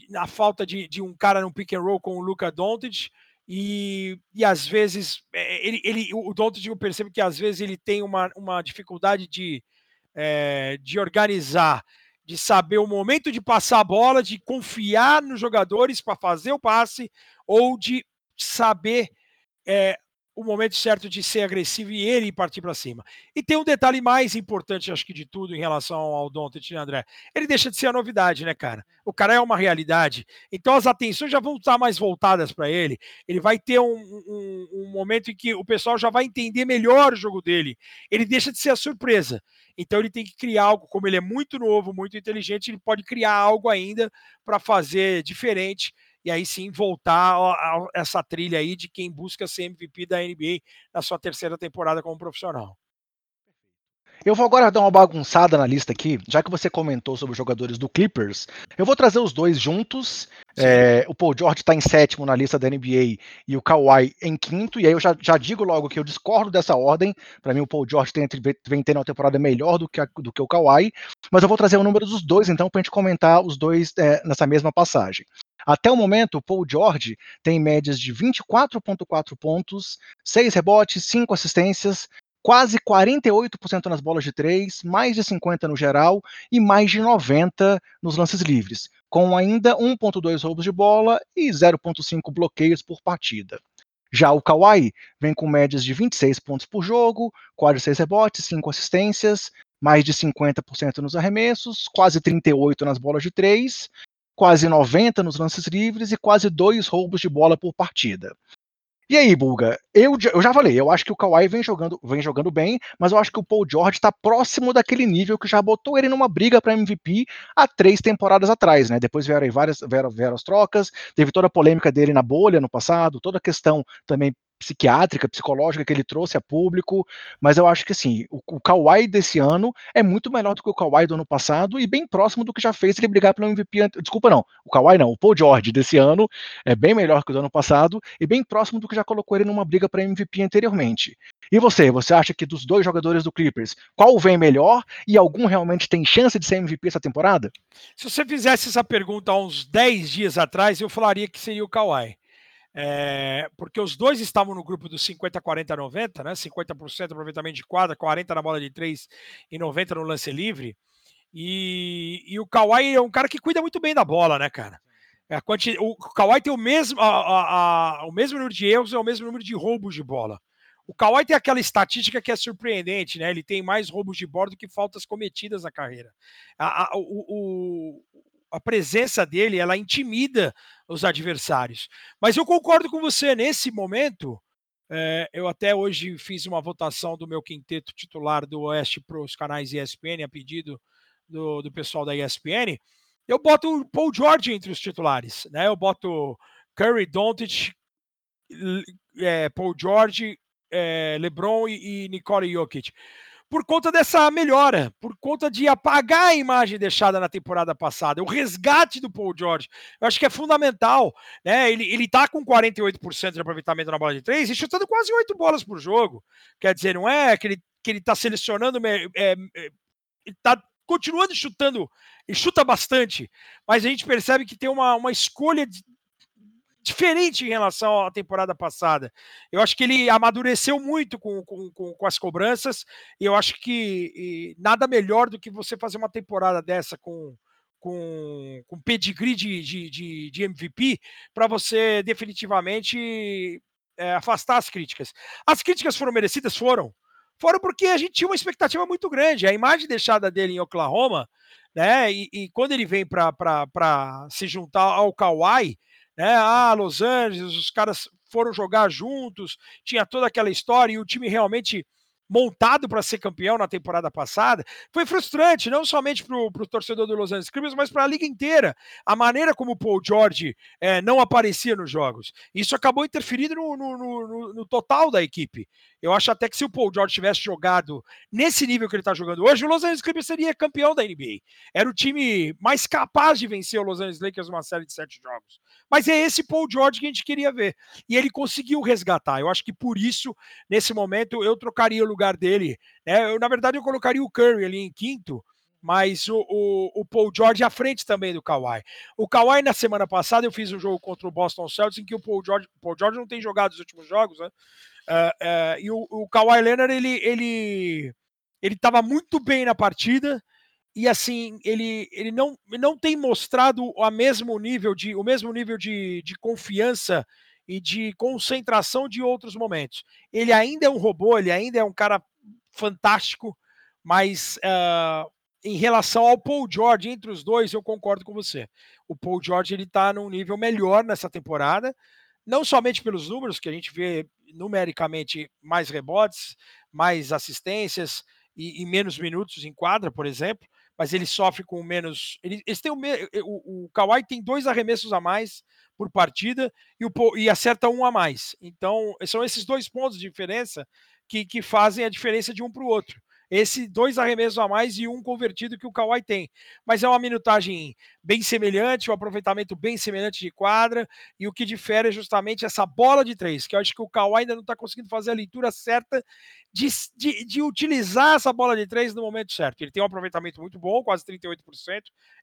na falta de, de, um cara no pick and roll com o Luca Doncic e, e às vezes é, ele, ele o Doncic eu percebo que às vezes ele tem uma, uma dificuldade de, é, de organizar, de saber o momento de passar a bola, de confiar nos jogadores para fazer o passe ou de saber é, o momento certo de ser agressivo e ele partir para cima. E tem um detalhe mais importante, acho que de tudo, em relação ao Doncic, né, André? Ele deixa de ser a novidade, né, cara? O cara é uma realidade. Então as atenções já vão estar mais voltadas para ele. Ele vai ter um, um, um, momento em que o pessoal já vai entender melhor o jogo dele. Ele deixa de ser a surpresa. Então ele tem que criar algo, como ele é muito novo, muito inteligente, ele pode criar algo ainda para fazer diferente e aí sim voltar a, a essa trilha aí de quem busca ser MVP da NBA na sua terceira temporada como profissional. Eu vou agora dar uma bagunçada na lista aqui, já que você comentou sobre os jogadores do Clippers. Eu vou trazer os dois juntos. É, o Paul George está em sétimo na lista da NBA e o Kawhi em quinto. E aí eu já, já digo logo que eu discordo dessa ordem. Para mim, o Paul George tem, vem tendo uma temporada melhor do que, a, do que o Kawhi. Mas eu vou trazer o número dos dois, então, para a gente comentar os dois é, nessa mesma passagem. Até o momento, o Paul George tem médias de 24,4 pontos, 6 rebotes, 5 assistências, quase 48% nas bolas de três, mais de 50% no geral e mais de 90% nos lances livres, com ainda 1,2 roubos de bola e 0,5 bloqueios por partida. Já o Kawhi vem com médias de 26 pontos por jogo, quase 6 rebotes, 5 assistências, mais de 50% nos arremessos, quase 38 nas bolas de três quase 90 nos lances livres e quase dois roubos de bola por partida. E aí, Bulga, eu, eu já falei, eu acho que o Kawhi vem jogando, vem jogando bem, mas eu acho que o Paul George está próximo daquele nível que já botou ele numa briga para MVP há três temporadas atrás, né? Depois vieram várias, vieram, vieram as trocas, teve toda a polêmica dele na bolha no passado, toda a questão também psiquiátrica, psicológica que ele trouxe a público, mas eu acho que assim, o, o Kawhi desse ano é muito melhor do que o Kawhi do ano passado e bem próximo do que já fez ele brigar pelo MVP. Desculpa, não, o Kawhi não, o Paul George desse ano é bem melhor que o do ano passado e bem próximo do que já colocou ele numa briga para MVP anteriormente. E você, você acha que dos dois jogadores do Clippers, qual vem melhor e algum realmente tem chance de ser MVP essa temporada? Se você fizesse essa pergunta há uns 10 dias atrás, eu falaria que seria o Kawhi. É, porque os dois estavam no grupo dos 50, 40, 90, né? 50% aproveitamento de quadra, 40 na bola de 3 e 90 no lance livre. E, e o Kawhi é um cara que cuida muito bem da bola, né, cara? É, o Kawhi tem o mesmo, a, a, a, o mesmo número de erros e o mesmo número de roubos de bola. O Kawhi tem aquela estatística que é surpreendente, né? Ele tem mais roubos de bola do que faltas cometidas na carreira. A, o, o, a presença dele, ela intimida os adversários. Mas eu concordo com você, nesse momento, é, eu até hoje fiz uma votação do meu quinteto titular do Oeste para os canais ESPN, a pedido do, do pessoal da ESPN. Eu boto o Paul George entre os titulares, né? Eu boto Curry, Doncic, é, Paul George, é, LeBron e, e Nicole Jokic por conta dessa melhora, por conta de apagar a imagem deixada na temporada passada, o resgate do Paul George. Eu acho que é fundamental. Né? Ele, ele tá com 48% de aproveitamento na bola de três e chutando quase oito bolas por jogo. Quer dizer, não é que ele, que ele tá selecionando. É, é, ele tá continuando chutando, ele chuta bastante, mas a gente percebe que tem uma, uma escolha de, diferente em relação à temporada passada. Eu acho que ele amadureceu muito com, com, com, com as cobranças, e eu acho que nada melhor do que você fazer uma temporada dessa com, com, com pedigree de, de, de, de MVP para você definitivamente é, afastar as críticas. As críticas foram merecidas? Foram. Foram porque a gente tinha uma expectativa muito grande. A imagem deixada dele em Oklahoma, né? E, e quando ele vem para se juntar ao Kawhi, né? Ah, Los Angeles, os caras foram jogar juntos, tinha toda aquela história e o time realmente montado para ser campeão na temporada passada, foi frustrante, não somente para o torcedor do Los Angeles Clippers, mas para a liga inteira. A maneira como o Paul George é, não aparecia nos jogos. Isso acabou interferindo no, no, no, no, total da equipe. Eu acho até que se o Paul George tivesse jogado nesse nível que ele está jogando hoje, o Los Angeles Clippers seria campeão da NBA. Era o time mais capaz de vencer o Los Angeles Lakers numa série de sete jogos. Mas é esse Paul George que a gente queria ver. E ele conseguiu resgatar. Eu acho que por isso, nesse momento, eu trocaria o lugar dele. Né? Eu, na verdade, eu colocaria o Curry ali em quinto, mas o, o, o, Paul George à frente também do Kawhi. O Kawhi, na semana passada, eu fiz um jogo contra o Boston Celtics em que o Paul George, Paul George não tem jogado os últimos jogos, né? Uh, uh, e o, o Kawhi Leonard, ele ele ele estava muito bem na partida e assim ele, ele não, não tem mostrado a mesmo nível de o mesmo nível de, de confiança e de concentração de outros momentos. Ele ainda é um robô, ele ainda é um cara fantástico, mas uh, em relação ao Paul George, entre os dois, eu concordo com você. O Paul George ele está num nível melhor nessa temporada, não somente pelos números que a gente vê numericamente mais rebotes, mais assistências e, e menos minutos em quadra, por exemplo, mas ele sofre com menos. Ele, eles têm o, o, o Kawhi tem dois arremessos a mais por partida e, o, e acerta um a mais. Então, são esses dois pontos de diferença que, que fazem a diferença de um para o outro esse dois arremessos a mais e um convertido que o Kawhi tem. Mas é uma minutagem bem semelhante, um aproveitamento bem semelhante de quadra, e o que difere é justamente essa bola de três, que eu acho que o Kawhi ainda não está conseguindo fazer a leitura certa de, de, de, utilizar essa bola de três no momento certo. Ele tem um aproveitamento muito bom, quase 38%,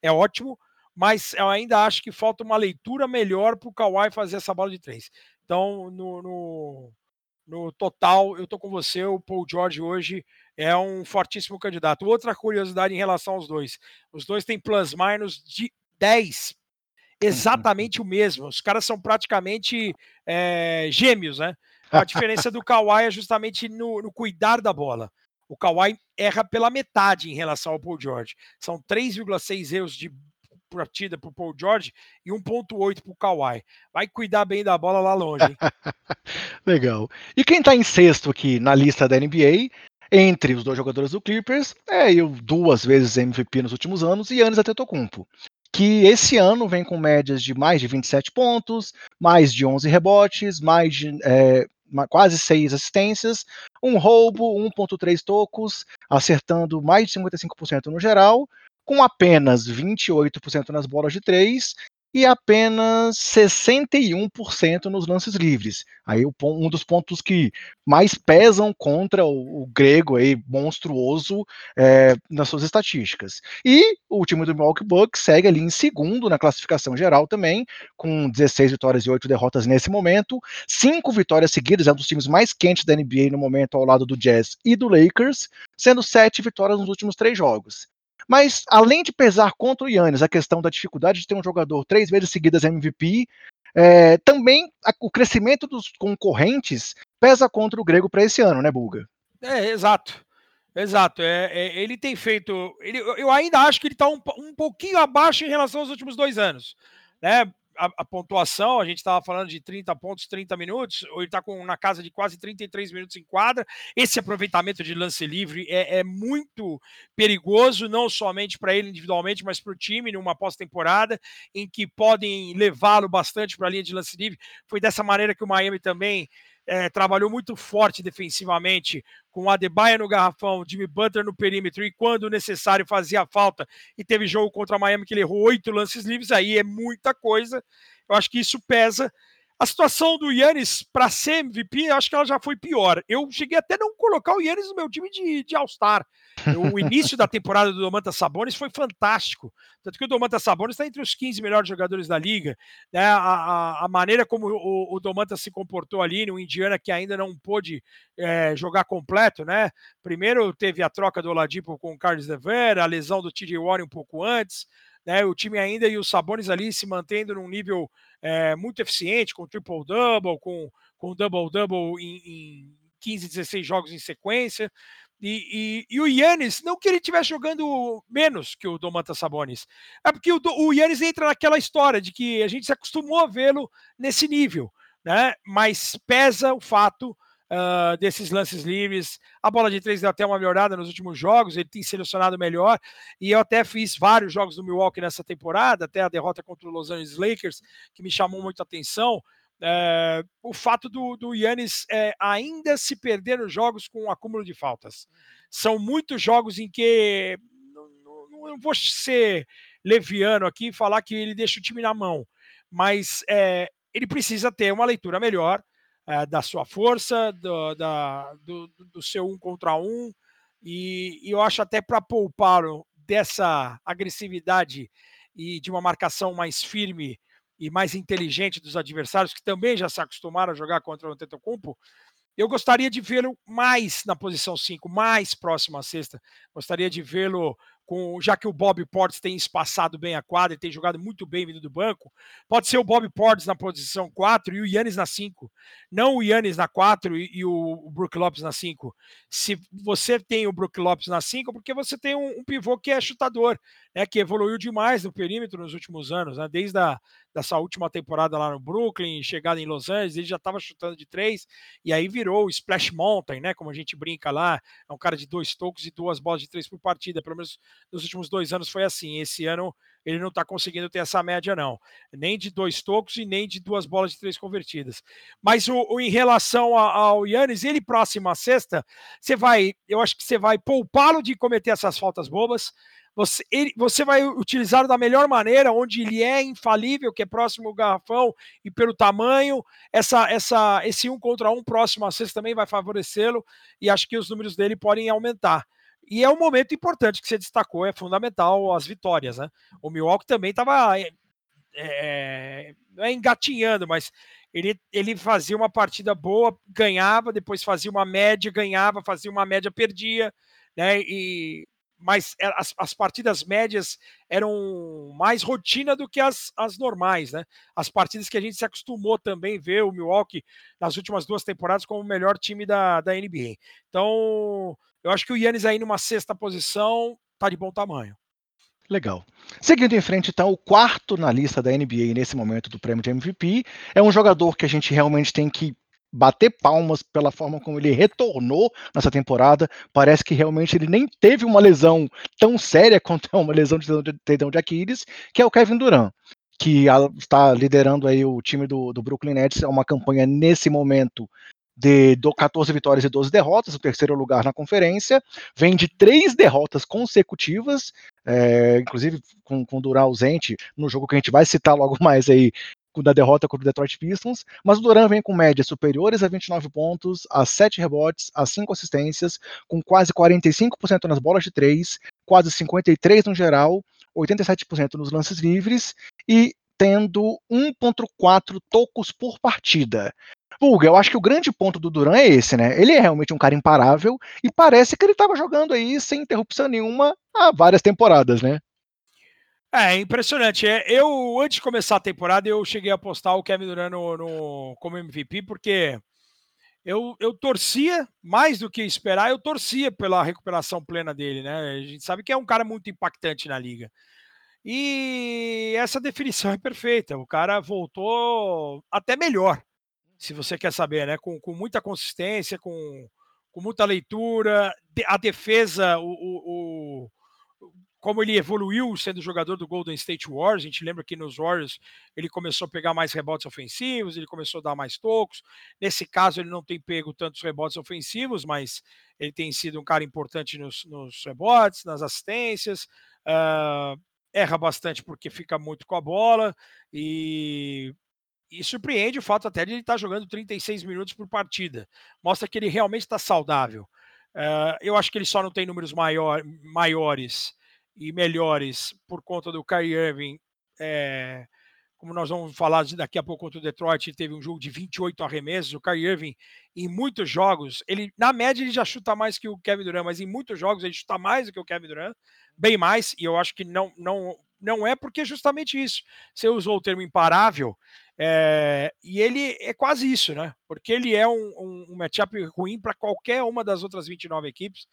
é ótimo, mas eu ainda acho que falta uma leitura melhor para o Kawhi fazer essa bola de três. Então, no, no, no total, eu estou com você, o Paul George hoje é um fortíssimo candidato. Outra curiosidade em relação aos dois: os dois têm plus-minus de 10, exatamente o mesmo. Os caras são praticamente é, gêmeos, né? A diferença do Kawhi é justamente no, no cuidar da bola. O Kawhi erra pela metade em relação ao Paul George. São 3,6 erros de partida para o Paul George e 1,8 para o Kawhi. Vai cuidar bem da bola lá longe. Legal. E quem está em sexto aqui na lista da NBA entre os dois jogadores do Clippers, é eu duas vezes MVP nos últimos anos e Yannis Antetokounmpo, que esse ano vem com médias de mais de 27 pontos, mais de 11 rebotes, mais de é, quase 6 assistências, um roubo, 1.3 tocos, acertando mais de 55% no geral, com apenas 28% nas bolas de 3 e apenas 61% nos lances livres. Aí um dos pontos que mais pesam contra o, o grego aí monstruoso é, nas suas estatísticas. E o time do Milwaukee Bucks segue ali em segundo na classificação geral também, com 16 vitórias e 8 derrotas nesse momento, cinco vitórias seguidas, é um dos times mais quentes da NBA no momento ao lado do Jazz e do Lakers, sendo sete vitórias nos últimos três jogos. Mas, além de pesar contra o Yannis a questão da dificuldade de ter um jogador três vezes seguidas MVP, é, também a, o crescimento dos concorrentes pesa contra o grego para esse ano, né, Bulga? É, exato. Exato. É, é, ele tem feito. Ele, eu ainda acho que ele está um, um pouquinho abaixo em relação aos últimos dois anos. Né? A, a, pontuação, a gente estava falando de 30 pontos, 30 minutos, ou ele está na casa de quase 33 minutos em quadra. Esse aproveitamento de lance livre é, é muito perigoso, não somente para ele individualmente, mas para o time numa pós-temporada, em que podem levá-lo bastante para a linha de lance livre. Foi dessa maneira que o Miami também é, trabalhou muito forte defensivamente, com o Adebayo no garrafão, Jimmy Butler no perímetro, e quando necessário fazia falta, e teve jogo contra a Miami que ele errou oito lances livres, aí é muita coisa. Eu acho que isso pesa. A situação do Yannis para ser MVP, acho que ela já foi pior. Eu cheguei até não colocar o Yannis no meu time de, de All-Star. O início da temporada do Domantas Sabonis foi fantástico. Tanto que o Domantas Sabonis está entre os 15 melhores jogadores da liga. Né? A, a, a maneira como o, o Domantas se comportou ali no Indiana, que ainda não pôde é, jogar completo, né? Primeiro teve a troca do Oladipo com o Carlos Dever, a lesão do TJ Warren um pouco antes. Né? O time ainda e os Sabonis ali se mantendo num nível é, muito eficiente, com triple-double, com, com double-double em, em 15, 16 jogos em sequência. E, e, e, o Yannis, não que ele estivesse jogando menos que o Domantas Sabonis, é porque o, o Yannis entra naquela história de que a gente se acostumou a vê-lo nesse nível, né? Mas pesa o fato uh, desses lances livres. A bola de três deu até uma melhorada nos últimos jogos, ele tem selecionado melhor. E eu até fiz vários jogos do Milwaukee nessa temporada, até a derrota contra o Los Angeles Lakers, que me chamou muito a atenção. É, o fato do, do Yannis é, ainda se perder nos jogos com um acúmulo de faltas. São muitos jogos em que não, não, não vou ser leviano aqui e falar que ele deixa o time na mão, mas é, ele precisa ter uma leitura melhor é, da sua força, do, da, do, do, seu um contra um, e, e eu acho até para poupá-lo dessa agressividade e de uma marcação mais firme e mais inteligente dos adversários, que também já se acostumaram a jogar contra o Antetokounmpo, eu gostaria de vê-lo mais na posição 5, mais próximo à sexta. Gostaria de vê-lo com, já que o Bob Portes tem espaçado bem a quadra e tem jogado muito bem vindo do banco, pode ser o Bob Portes na posição 4 e o Yannis na 5. Não o Yannis na 4 e, e, o, Brook Lopes na 5. Se você tem o Brook Lopes na 5, porque você tem um, um, pivô que é chutador, né, que evoluiu demais no perímetro nos últimos anos, né, desde a dessa última temporada lá no Brooklyn, chegada em Los Angeles, ele já estava chutando de três, e aí virou o Splash Mountain, né? Como a gente brinca lá, é um cara de dois tocos e duas bolas de três por partida. Pelo menos nos últimos dois anos foi assim. Esse ano ele não está conseguindo ter essa média, não. Nem de dois tocos e nem de duas bolas de três convertidas. Mas o, o em relação ao Yannis, ele próximo à sexta, você vai, eu acho que você vai poupá-lo de cometer essas faltas bobas você, ele, você vai utilizá-lo da melhor maneira, onde ele é infalível, que é próximo ao garrafão, e pelo tamanho, essa, essa, esse um contra um próximo a sexta também vai favorecê-lo, e acho que os números dele podem aumentar. E é um momento importante que você destacou, é fundamental as vitórias, né? O Milwaukee também estava é, é, é engatinhando, mas ele, ele fazia uma partida boa, ganhava, depois fazia uma média, ganhava, fazia uma média, perdia, né? E mas é, as, as, partidas médias eram mais rotina do que as, as normais, né? As partidas que a gente se acostumou também ver o Milwaukee nas últimas duas temporadas como o melhor time da, da NBA. Então, eu acho que o Yannis aí numa sexta posição tá de bom tamanho. Legal. Seguindo em frente, então, o quarto na lista da NBA nesse momento do prêmio de MVP é um jogador que a gente realmente tem que bater palmas pela forma como ele retornou nessa temporada. Parece que realmente ele nem teve uma lesão tão séria quanto é uma lesão de tendão de Aquiles, que é o Kevin Durant, que está liderando aí o time do, do Brooklyn Nets. É uma campanha nesse momento de 14 vitórias e 12 derrotas, o terceiro lugar na conferência, vem de três derrotas consecutivas, é, inclusive com, com ausente, no jogo que a gente vai citar logo mais aí, da derrota contra o Detroit Pistons, mas o Duran vem com médias superiores a 29 pontos, a 7 rebotes, a 5 assistências, com quase 45% nas bolas de 3, quase 53% no geral, 87% nos lances livres e tendo 1.4 tocos por partida. Pulga, eu acho que o grande ponto do Duran é esse, né? Ele é realmente um cara imparável e parece que ele estava jogando aí sem interrupção nenhuma há várias temporadas, né? É, impressionante. É, eu, antes de começar a temporada, eu cheguei a apostar o Kevin Durant no, no, como MVP, porque eu, eu torcia, mais do que esperar, eu torcia pela recuperação plena dele, né? A gente sabe que é um cara muito impactante na liga. E essa definição é perfeita. O cara voltou até melhor, se você quer saber, né? Com, com muita consistência, com, com muita leitura. A defesa, o, o, como ele evoluiu sendo jogador do Golden State Warriors, a gente lembra que nos Warriors ele começou a pegar mais rebotes ofensivos, ele começou a dar mais tocos. Nesse caso, ele não tem pego tantos rebotes ofensivos, mas ele tem sido um cara importante nos, nos rebotes, nas assistências. Uh, erra bastante porque fica muito com a bola e, e surpreende o fato até de ele estar jogando 36 minutos por partida. Mostra que ele realmente está saudável. Uh, eu acho que ele só não tem números maior, maiores e melhores por conta do Kyrie Irving. É, como nós vamos falar daqui a pouco contra o Detroit, ele teve um jogo de 28 arremessos. O Kyrie Irving, em muitos jogos, ele na média ele já chuta mais que o Kevin Durant, mas em muitos jogos ele chuta mais do que o Kevin Durant, bem mais. E eu acho que não, não não é porque é justamente isso. Você usou o termo imparável, é, e ele é quase isso, né? Porque ele é um, um, um matchup ruim para qualquer uma das outras 29 equipes.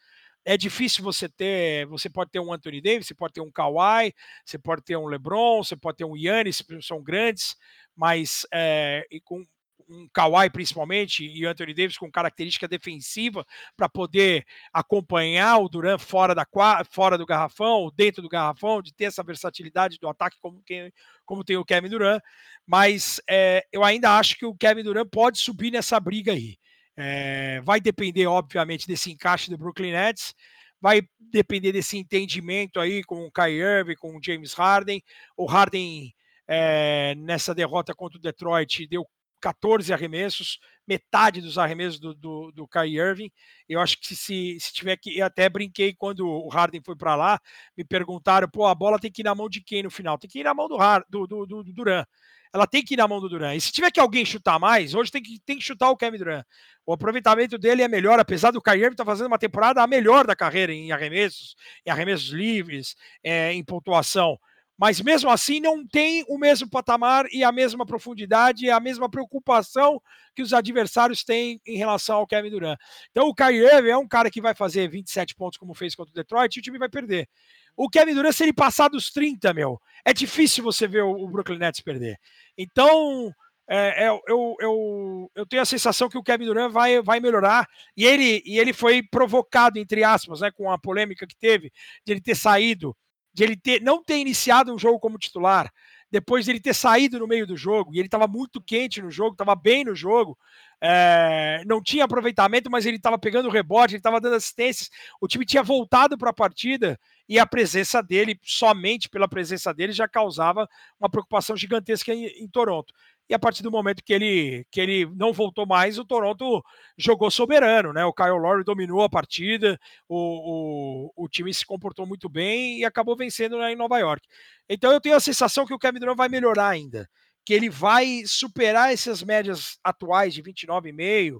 É difícil você ter. Você pode ter um Anthony Davis, você pode ter um Kawhi, você pode ter um LeBron, você pode ter um Yannis, são grandes, mas é, com um Kawhi principalmente e Anthony Davis com característica defensiva para poder acompanhar o Duran fora, da, fora do garrafão, dentro do garrafão, de ter essa versatilidade do ataque como, quem, como tem o Kevin Durant. Mas é, eu ainda acho que o Kevin Durant pode subir nessa briga aí. É, vai depender, obviamente, desse encaixe do Brooklyn Nets vai depender desse entendimento aí com o Kai Irving, com o James Harden. O Harden, é, nessa derrota contra o Detroit, deu 14 arremessos, metade dos arremessos do, do, do Kai Irving. Eu acho que se, se tiver que. Eu até brinquei quando o Harden foi para lá, me perguntaram: pô, a bola tem que ir na mão de quem no final? Tem que ir na mão do, do, do, do, do Duran. Ela tem que ir na mão do Duran. E se tiver que alguém chutar mais, hoje tem que, tem que chutar o Kevin Durant. O aproveitamento dele é melhor, apesar do Irving estar tá fazendo uma temporada a melhor da carreira em arremessos, em arremessos livres, é, em pontuação mas mesmo assim não tem o mesmo patamar e a mesma profundidade a mesma preocupação que os adversários têm em relação ao Kevin Durant. Então o Kyrie é um cara que vai fazer 27 pontos como fez contra o Detroit e o time vai perder. O Kevin Durant, se ele passar dos 30, meu, é difícil você ver o, Brooklyn Nets perder. Então, é, é, eu, eu, eu tenho a sensação que o Kevin Durant vai, vai melhorar e ele, e ele foi provocado, entre aspas, né, com a polêmica que teve de ele ter saído de ele ter, não ter iniciado um jogo como titular, depois de ele ter saído no meio do jogo, e ele estava muito quente no jogo, estava bem no jogo, é, não tinha aproveitamento, mas ele estava pegando rebote, ele estava dando assistências, o time tinha voltado para a partida e a presença dele, somente pela presença dele, já causava uma preocupação gigantesca em, em Toronto. E a partir do momento que ele, que ele não voltou mais, o Toronto jogou soberano, né? O Kyle Lowry dominou a partida, o, o, o time se comportou muito bem e acabou vencendo em Nova York. Então eu tenho a sensação que o Kevin Durant vai melhorar ainda, que ele vai superar essas médias atuais de 29,5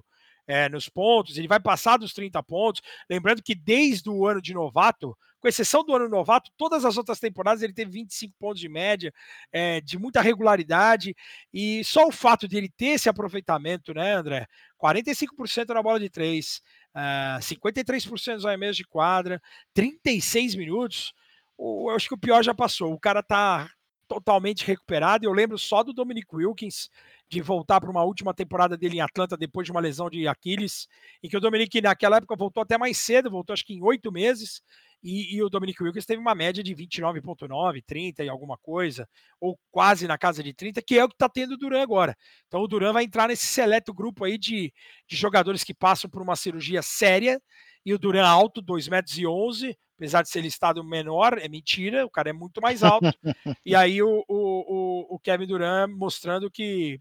é, nos pontos, ele vai passar dos 30 pontos. Lembrando que desde o ano de novato, com exceção do ano novato, todas as outras temporadas ele teve 25 pontos de média, é, de muita regularidade, e só o fato de ele ter esse aproveitamento, né, André? 45% na bola de três, uh, 53% nos arremessos de quadra, 36 minutos. O, eu acho que o pior já passou. O cara tá totalmente recuperado. Eu lembro só do Dominic Wilkins de voltar para uma última temporada dele em Atlanta depois de uma lesão de Aquiles, em que o Dominic naquela época voltou até mais cedo, voltou acho que em oito meses, e, e, o Dominic Wilkins teve uma média de 29,9, 30 e alguma coisa, ou quase na casa de 30, que é o que está tendo o Duran agora. Então o Duran vai entrar nesse seleto grupo aí de, de jogadores que passam por uma cirurgia séria, e o Duran alto, 2 metros e 11, apesar de ser listado menor, é mentira, o cara é muito mais alto. e aí o, o, o Kevin Duran mostrando que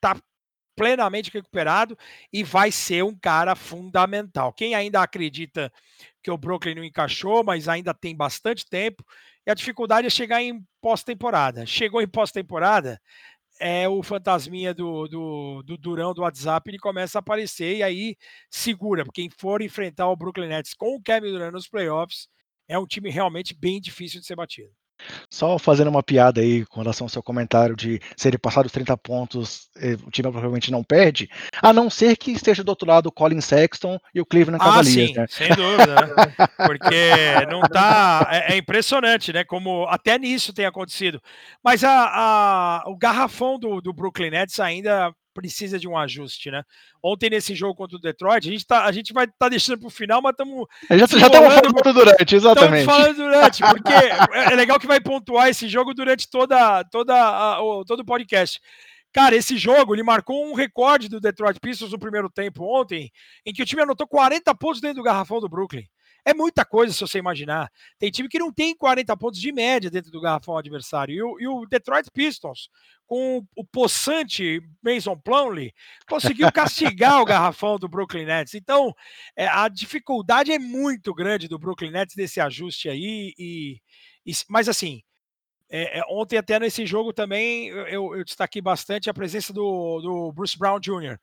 tá plenamente recuperado e vai ser um cara fundamental. Quem ainda acredita que o Brooklyn não encaixou, mas ainda tem bastante tempo, e a dificuldade é chegar em pós-temporada. Chegou em pós-temporada, é o fantasminha do, do, do, Durão do WhatsApp, ele começa a aparecer e aí segura. Quem for enfrentar o Brooklyn Nets com o Kevin Durant nos playoffs, é um time realmente bem difícil de ser batido. Só fazendo uma piada aí com relação ao seu comentário de se ele passar dos 30 pontos, eh, o time provavelmente não perde, a não ser que esteja do outro lado o Colin Sexton e o Cleveland ah, Cavaliers, sim, né? Sem dúvida, né? porque não tá. É, é, impressionante, né? Como até nisso tem acontecido. Mas a, a o garrafão do, do Brooklyn Nets ainda precisa de um ajuste, né? Ontem nesse jogo contra o Detroit, a gente, tá, a gente vai estar tá deixando para o final, mas estamos. Já estamos falando durante, exatamente. Estamos falando durante, porque é, é legal que vai pontuar esse jogo durante toda, toda a, o, todo o podcast. Cara, esse jogo ele marcou um recorde do Detroit Pistons no primeiro tempo ontem, em que o time anotou 40 pontos dentro do garrafão do Brooklyn. É muita coisa se você imaginar. Tem time que não tem 40 pontos de média dentro do garrafão adversário. E o, e o Detroit Pistons, com o possante Mason Plumlee, conseguiu castigar o garrafão do Brooklyn Nets. Então, é, a dificuldade é muito grande do Brooklyn Nets desse ajuste aí. E, e mas assim, é, é, ontem até nesse jogo também eu, eu, destaquei bastante a presença do, do Bruce Brown Jr.,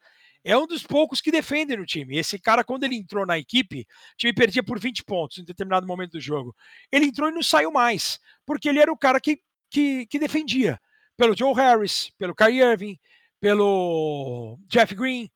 é um dos poucos que defendem no time. Esse cara, quando ele entrou na equipe, o time perdia por 20 pontos em determinado momento do jogo. Ele entrou e não saiu mais, porque ele era o cara que, que, que defendia. Pelo Joe Harris, pelo Kyrie Irving, pelo Jeff Green,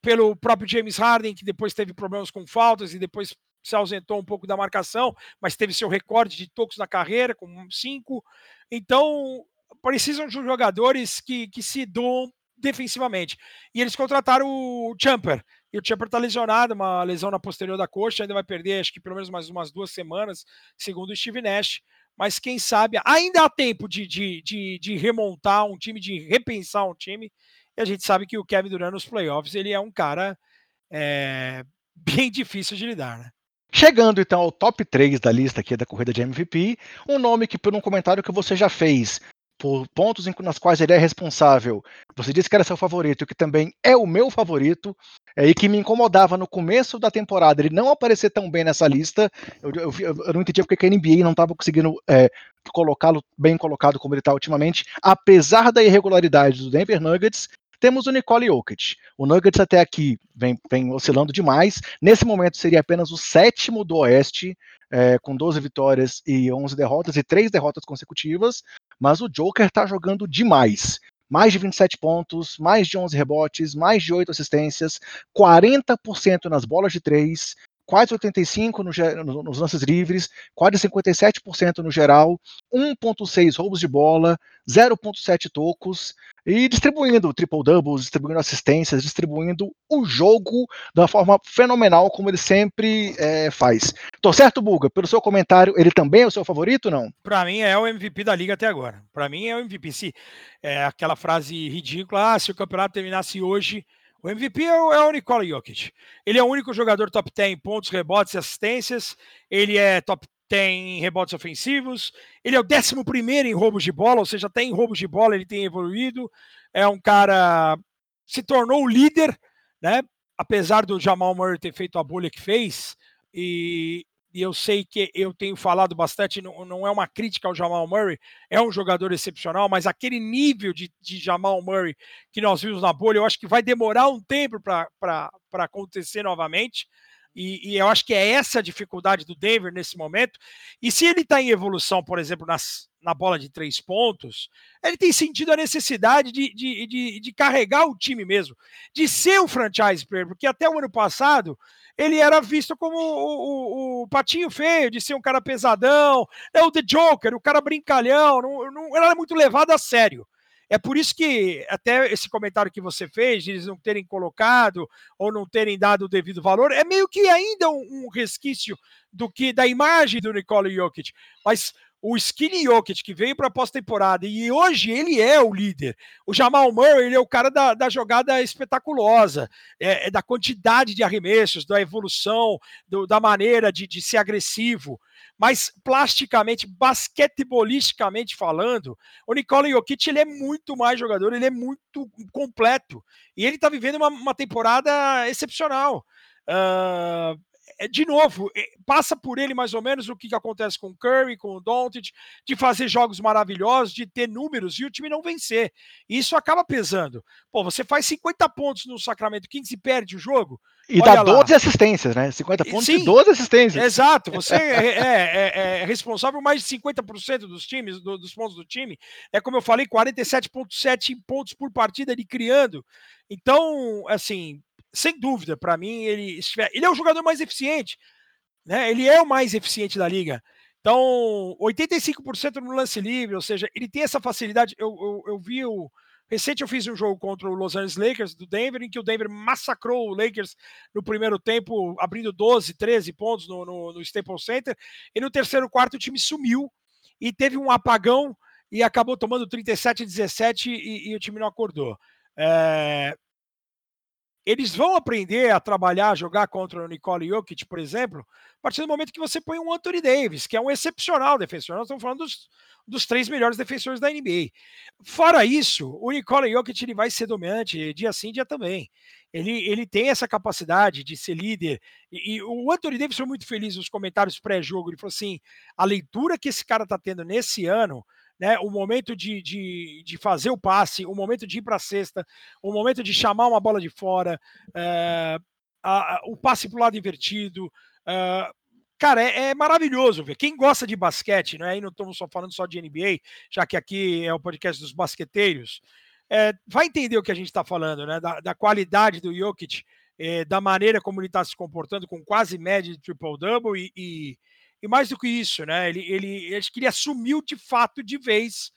pelo próprio James Harden, que depois teve problemas com faltas e depois se ausentou um pouco da marcação, mas teve seu recorde de tocos na carreira, com cinco. Então, precisam de jogadores que, que se doam defensivamente. E eles contrataram o Champer. E o Champer está lesionado, uma lesão na posterior da coxa, ainda vai perder, acho que pelo menos mais umas duas semanas, segundo o Steve Nash. Mas quem sabe, ainda há tempo de, de, de, de remontar um time, de repensar um time. E a gente sabe que o Kevin Durant nos playoffs, ele é um cara é, bem difícil de lidar, né? Chegando então ao top 3 da lista aqui da corrida de MVP, um nome que por um comentário que você já fez, por pontos nas quais ele é responsável, você disse que era seu favorito, que também é o meu favorito, é, e que me incomodava no começo da temporada ele não aparecer tão bem nessa lista. Eu, eu, eu não entendia porque a NBA não estava conseguindo é, colocá-lo bem colocado como ele está ultimamente, apesar da irregularidade do Denver Nuggets. Temos o Nicole Jokic. O Nuggets até aqui vem, vem oscilando demais. Nesse momento seria apenas o sétimo do Oeste, é, com 12 vitórias e 11 derrotas e 3 derrotas consecutivas. Mas o Joker está jogando demais. Mais de 27 pontos, mais de 11 rebotes, mais de 8 assistências, 40% nas bolas de 3, quase 85% no, nos lances livres, quase 57% no geral, 1,6 roubos de bola, 0,7 tocos, e distribuindo triple-doubles, distribuindo assistências, distribuindo o jogo da forma fenomenal como ele sempre é, faz. Tô certo, Buga? Pelo seu comentário, ele também é o seu favorito, não? Para mim é o MVP da liga até agora. Para mim é o MVP. Se é aquela frase ridícula, ah, se o campeonato terminasse hoje, o MVP é o, é o Nikola Jokic. Ele é o único jogador top 10 em pontos, rebotes e assistências. Ele é top 10 em rebotes ofensivos. Ele é o 11 em roubos de bola, ou seja, tem roubos de bola, ele tem evoluído. É um cara. Se tornou o líder, né? Apesar do Jamal Murray ter feito a bolha que fez. E, e eu sei que eu tenho falado bastante, não, não, é uma crítica ao Jamal Murray, é um jogador excepcional, mas aquele nível de, de Jamal Murray que nós vimos na bolha, eu acho que vai demorar um tempo para acontecer novamente. E, e, eu acho que é essa a dificuldade do Denver nesse momento. E se ele está em evolução, por exemplo, nas, na bola de três pontos, ele tem sentido a necessidade de, de, de, de carregar o time mesmo, de ser o franchise player, porque até o ano passado ele era visto como o, o, o, patinho feio, de ser um cara pesadão, é o The Joker, o cara brincalhão, não, não era muito levado a sério. É por isso que até esse comentário que você fez, de eles não terem colocado ou não terem dado o devido valor, é meio que ainda um, um resquício do que da imagem do Nikola Jokic. Mas o Skinny Jokic, que veio para a pós-temporada, e hoje ele é o líder. O Jamal Murray, ele é o cara da, da jogada espetaculosa, é, é da quantidade de arremessos, da evolução, do, da maneira de, de ser agressivo. Mas plasticamente, basquetebolisticamente falando, o Nikola Jokic ele é muito mais jogador, ele é muito completo. E ele está vivendo uma, uma temporada excepcional. Uh, é, de novo, é, passa por ele mais ou menos o que, que acontece com o Curry, com o Doncic, de fazer jogos maravilhosos, de ter números e o time não vencer. E isso acaba pesando. Pô, você faz 50 pontos no Sacramento Kings e perde o jogo. E dá 12 lá. assistências, né? 50 pontos Sim, e 12 assistências. Exato. Você é, é, é, é, responsável por mais de 50% dos times, do, dos pontos do time. É como eu falei, 47,7 pontos por partida ele criando. Então, assim, sem dúvida, para mim, ele, ele é o jogador mais eficiente. Né? Ele é o mais eficiente da liga. Então, 85% no lance livre, ou seja, ele tem essa facilidade. Eu, eu, eu vi o. Recente eu fiz um jogo contra o Los Angeles Lakers do Denver, em que o Denver massacrou o Lakers no primeiro tempo, abrindo 12, 13 pontos no, no, no Staples Center. E no terceiro quarto o time sumiu e teve um apagão e acabou tomando 37 17 e, e o time não acordou. É, eles vão aprender a trabalhar, a jogar contra o Nicole Jokic, por exemplo, a partir do momento que você põe um Anthony Davis, que é um excepcional defensor. Nós estamos falando dos, dos três melhores defensores da NBA. Fora isso, o Nicole Jokic ele vai ser dominante dia sim, dia também. Ele, ele tem essa capacidade de ser líder. E, e o Anthony Davis foi muito feliz nos comentários pré-jogo. Ele falou assim: a leitura que esse cara está tendo nesse ano né? O momento de, de, de fazer o passe, o momento de ir para a cesta, o momento de chamar uma bola de fora, é, a, a, o passe para o lado invertido. É, cara, é, é, maravilhoso ver. Quem gosta de basquete, né? E não estamos só falando só de NBA, já que aqui é o podcast dos basqueteiros, é, vai entender o que a gente está falando, né? Da, da, qualidade do Jokic, da maneira como ele está se comportando, com quase média de triple-double e, e, e, mais do que isso, né? Ele, ele, acho que ele assumiu de fato, de vez,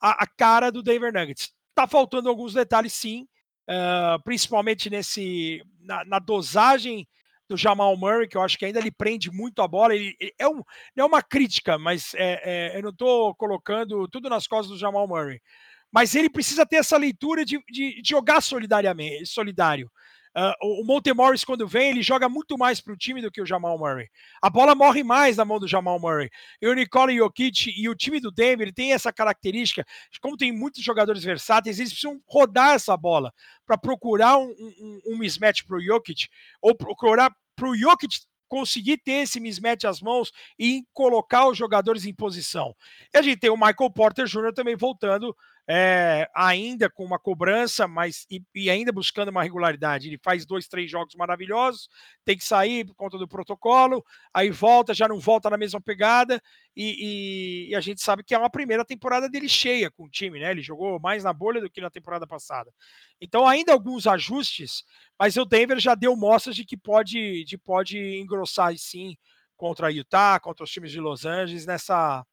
a, a cara do Denver Nuggets. Está faltando alguns detalhes, sim, uh, principalmente nesse na, na, dosagem do Jamal Murray, que eu acho que ainda ele prende muito a bola. Ele, ele é, um, é uma crítica, mas é, é, eu não estou colocando tudo nas costas do Jamal Murray mas ele precisa ter essa leitura de, de, de jogar solidariamente, solidário. Uh, o Monte Morris, quando vem, ele joga muito mais para o time do que o Jamal Murray. A bola morre mais na mão do Jamal Murray. E o Nikola Jokic e o time do Denver tem essa característica, como tem muitos jogadores versáteis, eles precisam rodar essa bola para procurar um, um, um mismatch para o Jokic, ou procurar para o Jokic conseguir ter esse mismatch às mãos e colocar os jogadores em posição. E a gente tem o Michael Porter Jr. também voltando é, ainda com uma cobrança, mas e, e, ainda buscando uma regularidade. Ele faz dois, três jogos maravilhosos, tem que sair por conta do protocolo, aí volta, já não volta na mesma pegada, e, e, e, a gente sabe que é uma primeira temporada dele cheia com o time, né? Ele jogou mais na bolha do que na temporada passada. Então, ainda alguns ajustes, mas o Denver já deu mostras de que pode, de pode engrossar sim contra Utah, contra os times de Los Angeles nessa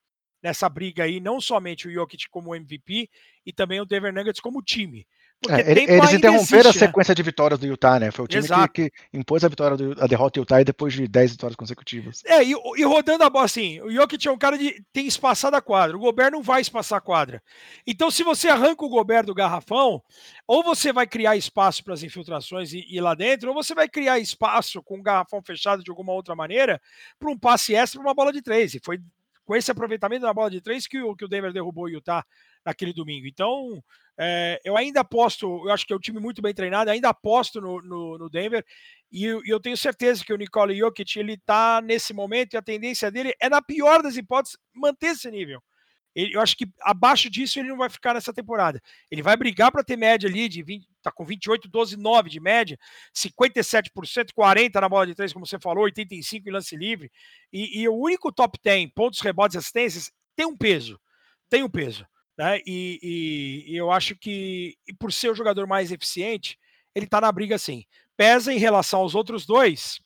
nessa briga aí, não somente o Jokic como MVP e também o Denver Nuggets como time. É, eles interromperam existe, a né? sequência né? de vitórias do Utah, né? Foi o time que, que, impôs a vitória do, a derrota do Utah depois de 10 vitórias consecutivas. É, e, e, rodando a bola assim, o Jokic é um cara de tem espaçado a quadra, o Gobert não vai espaçar a quadra. Então, se você arranca o Gobert do garrafão, ou você vai criar espaço para as infiltrações e ir lá dentro, ou você vai criar espaço com o garrafão fechado de alguma outra maneira para um passe extra para uma bola de três. E foi com esse aproveitamento da bola de três que o, que o Denver derrubou o Utah naquele domingo. Então, é, eu ainda aposto, eu acho que é um time muito bem treinado, ainda aposto no, no, no Denver e eu, eu, tenho certeza que o Nikola Jokic ele está nesse momento e a tendência dele é, na pior das hipóteses, manter esse nível. Ele, eu acho que abaixo disso ele não vai ficar nessa temporada. Ele vai brigar para ter média ali de 20, tá com 28, 12, 9 de média, 57%, 40 na bola de três, como você falou, 85 em lance livre. E, e o único top 10 pontos, rebotes e assistências tem um peso. Tem um peso. Né? E, e, e eu acho que, por ser o jogador mais eficiente, ele está na briga sim. Pesa em relação aos outros dois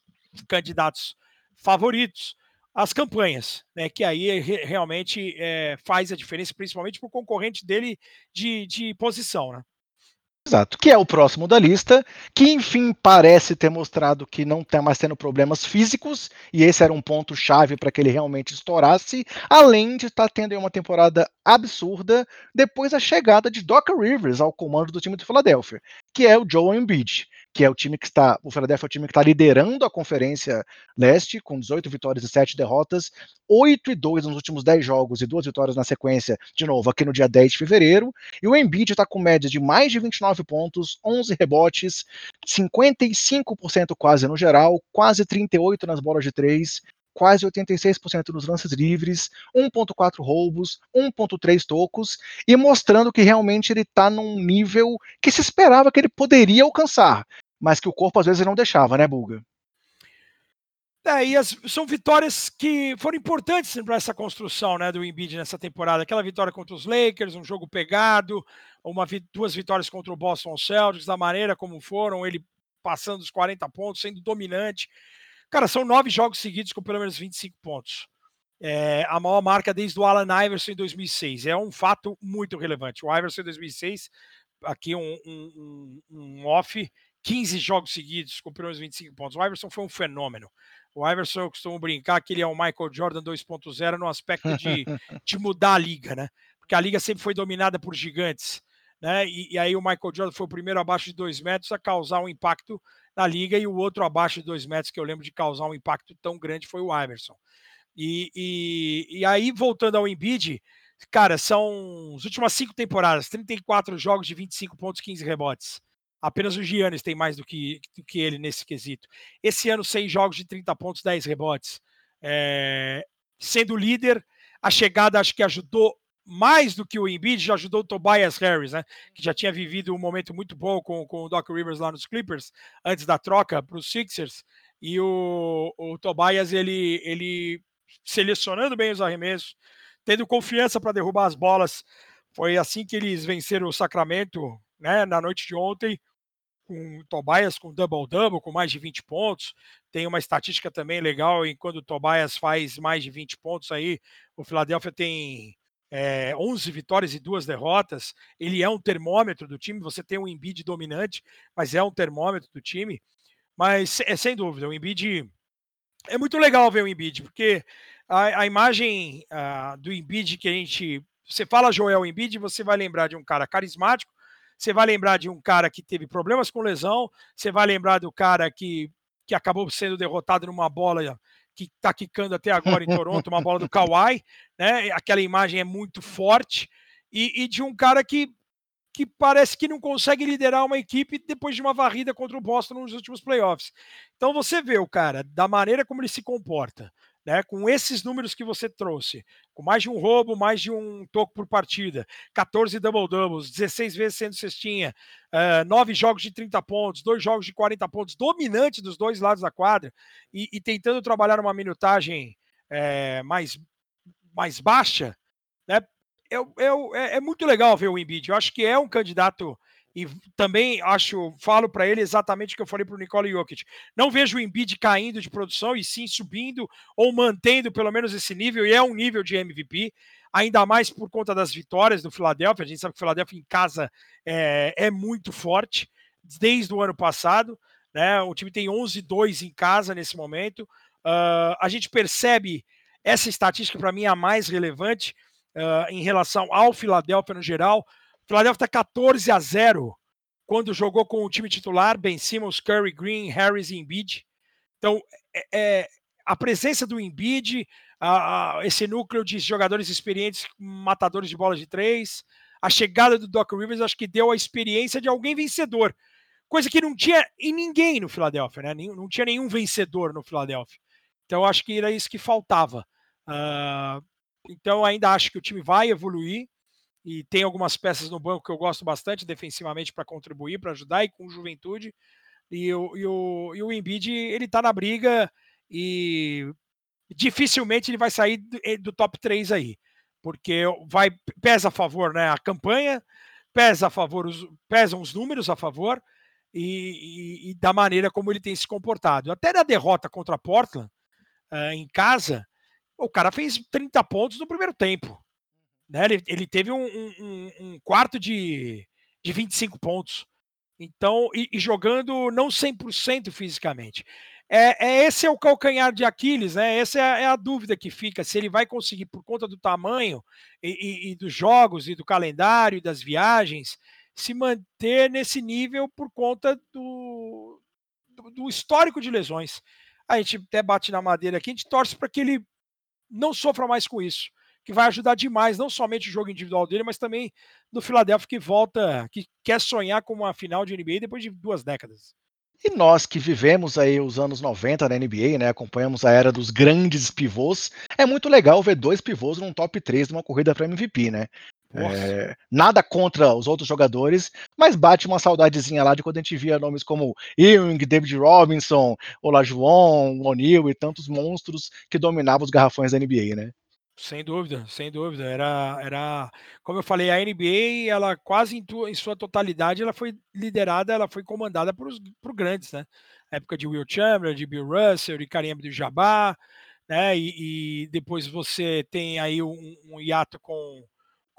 candidatos favoritos as campanhas, né? Que aí realmente é, faz a diferença, principalmente para o concorrente dele de, de posição, né? Exato, que é o próximo da lista, que enfim parece ter mostrado que não está mais tendo problemas físicos, e esse era um ponto chave para que ele realmente estourasse, além de estar tá tendo uma temporada absurda depois da chegada de Doc Rivers ao comando do time do Philadelphia, que é o Joe Embiid que é o time que está, o Philadelphia é o time que está liderando a Conferência Leste, com 18 vitórias e 7 derrotas, 8 e 2 nos últimos 10 jogos e duas vitórias na sequência, de novo, aqui no dia 10 de fevereiro, e o Embiid está com média de mais de 29 pontos, 11 rebotes, 55% quase no geral, quase 38 nas bolas de 3, quase 86% nos lances livres, 1.4 roubos, 1.3 tocos, e mostrando que realmente ele está num nível que se esperava que ele poderia alcançar, mas que o corpo às vezes não deixava, né, Bulga? É, e as, são vitórias que foram importantes para essa construção né, do Embiid nessa temporada. Aquela vitória contra os Lakers, um jogo pegado, uma, duas vitórias contra o Boston Celtics, da maneira como foram, ele passando os 40 pontos, sendo dominante. Cara, são nove jogos seguidos com pelo menos 25 pontos. É a maior marca desde o Alan Iverson em 2006. É um fato muito relevante. O Iverson em 2006, aqui um, um, um off, 15 jogos seguidos com pelo menos 25 pontos. O Iverson foi um fenômeno. O Iverson, eu costumo brincar que ele é o Michael Jordan 2.0 no aspecto de, de mudar a liga, né? Porque a liga sempre foi dominada por gigantes. Né? E, e, aí o Michael Jordan foi o primeiro abaixo de dois metros a causar um impacto na liga e o outro abaixo de dois metros que eu lembro de causar um impacto tão grande foi o Iverson. E, e, e aí, voltando ao Embiid, cara, são as últimas cinco temporadas, 34 jogos de 25 pontos, 15 rebotes. Apenas o Giannis tem mais do que, do que ele nesse quesito. Esse ano, seis jogos de 30 pontos, 10 rebotes. É, sendo líder, a chegada acho que ajudou mais do que o Embiid, já ajudou o Tobias Harris, né? Que já tinha vivido um momento muito bom com, com o Doc Rivers lá nos Clippers, antes da troca para os Sixers. E o, o Tobias, ele, ele selecionando bem os arremessos, tendo confiança para derrubar as bolas. Foi assim que eles venceram o Sacramento, né? Na noite de ontem com o Tobias com double-double, com mais de 20 pontos. Tem uma estatística também legal em quando o Tobias faz mais de 20 pontos aí, o Philadelphia tem é, 11 vitórias e duas derrotas. Ele é um termômetro do time. Você tem um Embiid dominante, mas é um termômetro do time. Mas é sem dúvida, o Embiid é muito legal ver o Embiid, porque a, a imagem uh, do Embiid que a gente. Você fala Joel Embiid, você vai lembrar de um cara carismático, você vai lembrar de um cara que teve problemas com lesão, você vai lembrar do cara que, que acabou sendo derrotado numa bola que está quicando até agora em Toronto, uma bola do Kawhi, né? Aquela imagem é muito forte, e, e de um cara que que parece que não consegue liderar uma equipe depois de uma varrida contra o Boston nos últimos playoffs. Então você vê o cara, da maneira como ele se comporta, né, com esses números que você trouxe, com mais de um roubo, mais de um toco por partida, 14 double-doubles, 16 vezes sendo cestinha, uh, eh, 9 jogos de 30 pontos, dois jogos de 40 pontos, dominante dos dois lados da quadra, e, e tentando trabalhar uma minutagem é, mais, mais baixa, né, eu, eu, é, é muito legal ver o Embiid. Eu acho que é um candidato e também acho, falo para ele exatamente o que eu falei para o Nikola Jokic. Não vejo o Embiid caindo de produção e sim subindo ou mantendo pelo menos esse nível, e é um nível de MVP, ainda mais por conta das vitórias do Philadelphia. A gente sabe que o Philadelphia em casa é, é muito forte desde o ano passado. Né? O time tem 11-2 em casa nesse momento. Uh, a gente percebe essa estatística, para mim, é a mais relevante uh, em relação ao Philadelphia no geral. Philadelphia está 14 a 0 quando jogou com o time titular, Ben Simmons, Curry, Green, Harris e Embiid. Então, é, é a presença do Embiid, a, a, esse núcleo de jogadores experientes, matadores de bola de três, a chegada do Doc Rivers, acho que deu a experiência de alguém vencedor. Coisa que não tinha em ninguém no Philadelphia, né? Não tinha nenhum vencedor no Philadelphia. Então, acho que era isso que faltava. Uh, então, ainda acho que o time vai evoluir e tem algumas peças no banco que eu gosto bastante defensivamente para contribuir, para ajudar e com juventude. E o, e o, e o Embiid, ele está na briga e dificilmente ele vai sair do, eh, do, top 3 aí, porque vai pesa a favor né, a campanha, pesa a favor os, pesam os números a favor e, e, e da maneira como ele tem se comportado. Até na derrota contra a Portland, uh, em casa, o cara fez 30 pontos no primeiro tempo. Né? Ele, ele teve um, um, um, quarto de, de 25 pontos. Então, e, e jogando não 100% fisicamente. É, é, esse é o calcanhar de Aquiles, né? Essa é a, é a, dúvida que fica, se ele vai conseguir, por conta do tamanho e, e, e, dos jogos e do calendário e das viagens, se manter nesse nível por conta do, do, do histórico de lesões. A gente até bate na madeira aqui, a gente torce para que ele não sofra mais com isso, que vai ajudar demais, não somente o jogo individual dele, mas também do Philadelphia que volta, que quer sonhar com uma final de NBA depois de duas décadas. E nós que vivemos aí os anos 90 na NBA, né, acompanhamos a era dos grandes pivôs, é muito legal ver dois pivôs num top 3 de uma corrida para MVP, né? É, nada contra os outros jogadores, mas bate uma saudadezinha lá de quando a gente via nomes como Ewing, David Robinson, Olajuwon, O'Neal e tantos monstros que dominavam os garrafões da NBA, né? Sem dúvida, sem dúvida. Era, era, como eu falei, a NBA, ela quase em, em sua totalidade, ela foi liderada, ela foi comandada por, os, por grandes, né? A época de Will Chamberlain, de Bill Russell, de Kareem Abdul-Jabbar, né? E, e, depois você tem aí um, um hiato com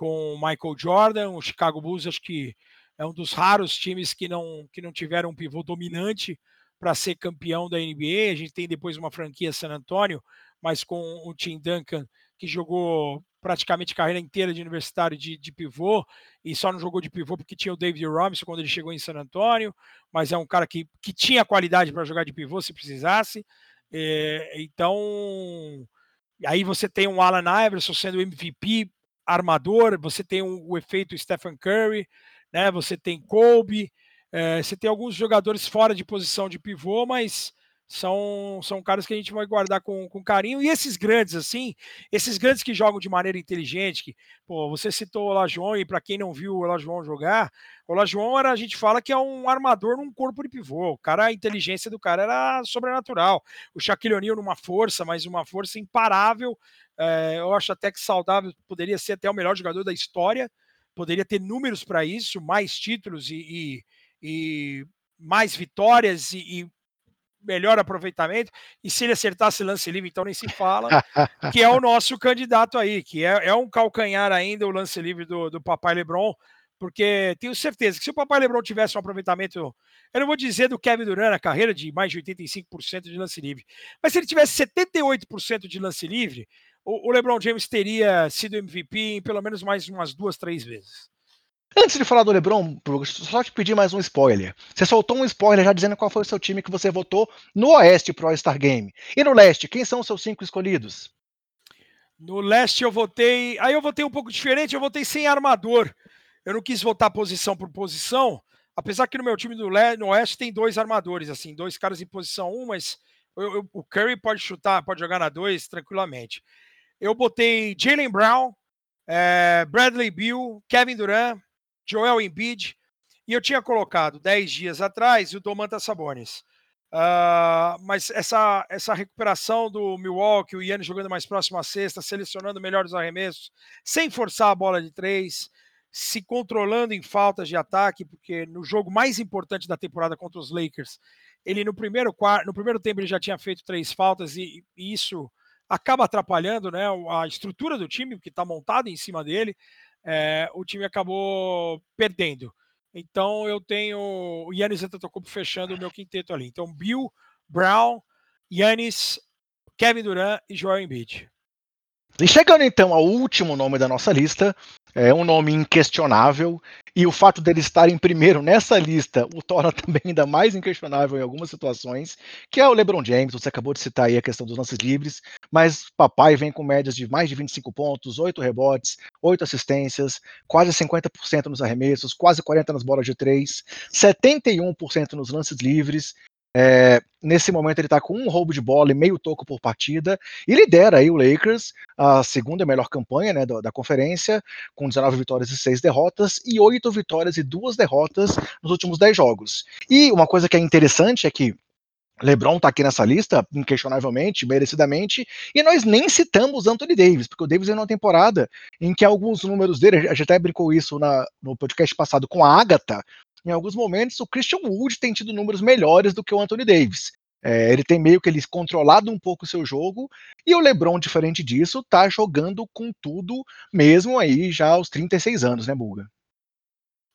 com Michael Jordan, o Chicago Bulls acho que é um dos raros times que não, que não tiveram um pivô dominante para ser campeão da NBA. A gente tem depois uma franquia San Antonio, mas com o Tim Duncan, que jogou praticamente carreira inteira de universitário de, de, pivô, e só não jogou de pivô porque tinha o David Robinson quando ele chegou em San Antonio, mas é um cara que, que tinha qualidade para jogar de pivô se precisasse. É, então, aí você tem um Alan Iverson sendo MVP armador, você tem o, o efeito Stephen Curry, né? Você tem Kobe, é, você tem alguns jogadores fora de posição de pivô, mas são, são caras que a gente vai guardar com, com carinho. E esses grandes, assim, esses grandes que jogam de maneira inteligente, que, pô, você citou o Lajoão, e para quem não viu o Lajoão jogar, o Lajoão era, a gente fala que é um armador num corpo de pivô. O cara, a inteligência do cara era sobrenatural. O Shaquille O'Neal numa força, mas uma força imparável. É, eu acho até que saudável, poderia ser até o melhor jogador da história, poderia ter números para isso, mais títulos e, e, e mais vitórias e, e melhor aproveitamento. E se ele acertasse lance livre, então nem se fala, que é o nosso candidato aí, que é, é um calcanhar ainda o lance livre do, do Papai Lebron, porque tenho certeza que se o Papai Lebron tivesse um aproveitamento, eu não vou dizer do Kevin Durant na carreira de mais de 85% de lance livre, mas se ele tivesse 78% de lance livre, o, o LeBron James teria sido MVP em pelo menos mais umas duas, três vezes. Antes de falar do LeBron, só te pedir mais um spoiler. Você soltou um spoiler já dizendo qual foi o seu time que você votou no Oeste pro All-Star Game. E no Leste, quem são os seus cinco escolhidos? No Leste eu votei. Aí eu votei um pouco diferente, eu votei sem armador. Eu não quis votar posição por posição, apesar que no meu time do Le... no Oeste tem dois armadores, assim, dois caras em posição 1, um, mas eu, eu, o Curry pode chutar, pode jogar na 2 tranquilamente. Eu botei Jalen Brown, é, Bradley Bill, Kevin Durant, Joel Embiid, e eu tinha colocado 10 dias atrás o Domantas Sabonis. Uh, mas essa, essa recuperação do Milwaukee, o Yannis jogando mais próximo à sexta, selecionando melhores arremessos, sem forçar a bola de três, se controlando em faltas de ataque, porque no jogo mais importante da temporada contra os Lakers, ele no primeiro, no primeiro tempo ele já tinha feito três faltas e, e isso acaba atrapalhando né, a estrutura do time, que está montado em cima dele é, o time acabou perdendo. Então eu tenho o Yannis Antetokounmpo fechando o meu quinteto ali. Então Bill, Brown, Yannis, Kevin Durant e Joel Embiid. E chegando então ao último nome da nossa lista, é um nome inquestionável, e o fato dele estar em primeiro nessa lista o torna também ainda mais inquestionável em algumas situações, que é o LeBron James. Você acabou de citar aí a questão dos lances livres, mas papai vem com médias de mais de 25 pontos, 8 rebotes, 8 assistências, quase 50% nos arremessos, quase 40% nas bolas de 3, 71% nos lances livres é, nesse momento ele está com um roubo de bola e meio toco por partida e lidera aí o Lakers, a segunda melhor campanha né, da, da, conferência, com 19 vitórias e 6 derrotas e 8 vitórias e 2 derrotas nos últimos 10 jogos. E uma coisa que é interessante é que LeBron está aqui nessa lista, inquestionavelmente, merecidamente, e nós nem citamos Anthony Davis, porque o Davis é uma temporada em que alguns números dele, a gente até brincou isso na, no podcast passado com a Agatha, em alguns momentos o Christian Wood tem tido números melhores do que o Anthony Davis. É, ele tem meio que ele controlado um pouco o seu jogo, e o LeBron, diferente disso, tá jogando com tudo, mesmo aí já aos 36 anos, né, Bulga?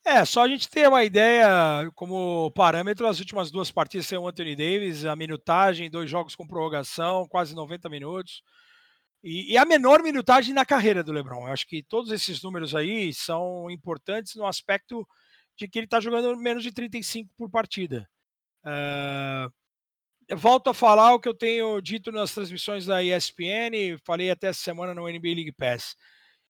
É, só a gente ter uma ideia como parâmetro, as últimas duas partidas sem o Anthony Davis, a minutagem, dois jogos com prorrogação, quase 90 minutos. E, e, a menor minutagem na carreira do LeBron. Eu acho que todos esses números aí são importantes no aspecto de que ele está jogando menos de 35 por partida. Uh, volto a falar o que eu tenho dito nas transmissões da ESPN, falei até essa semana no NBA League Pass.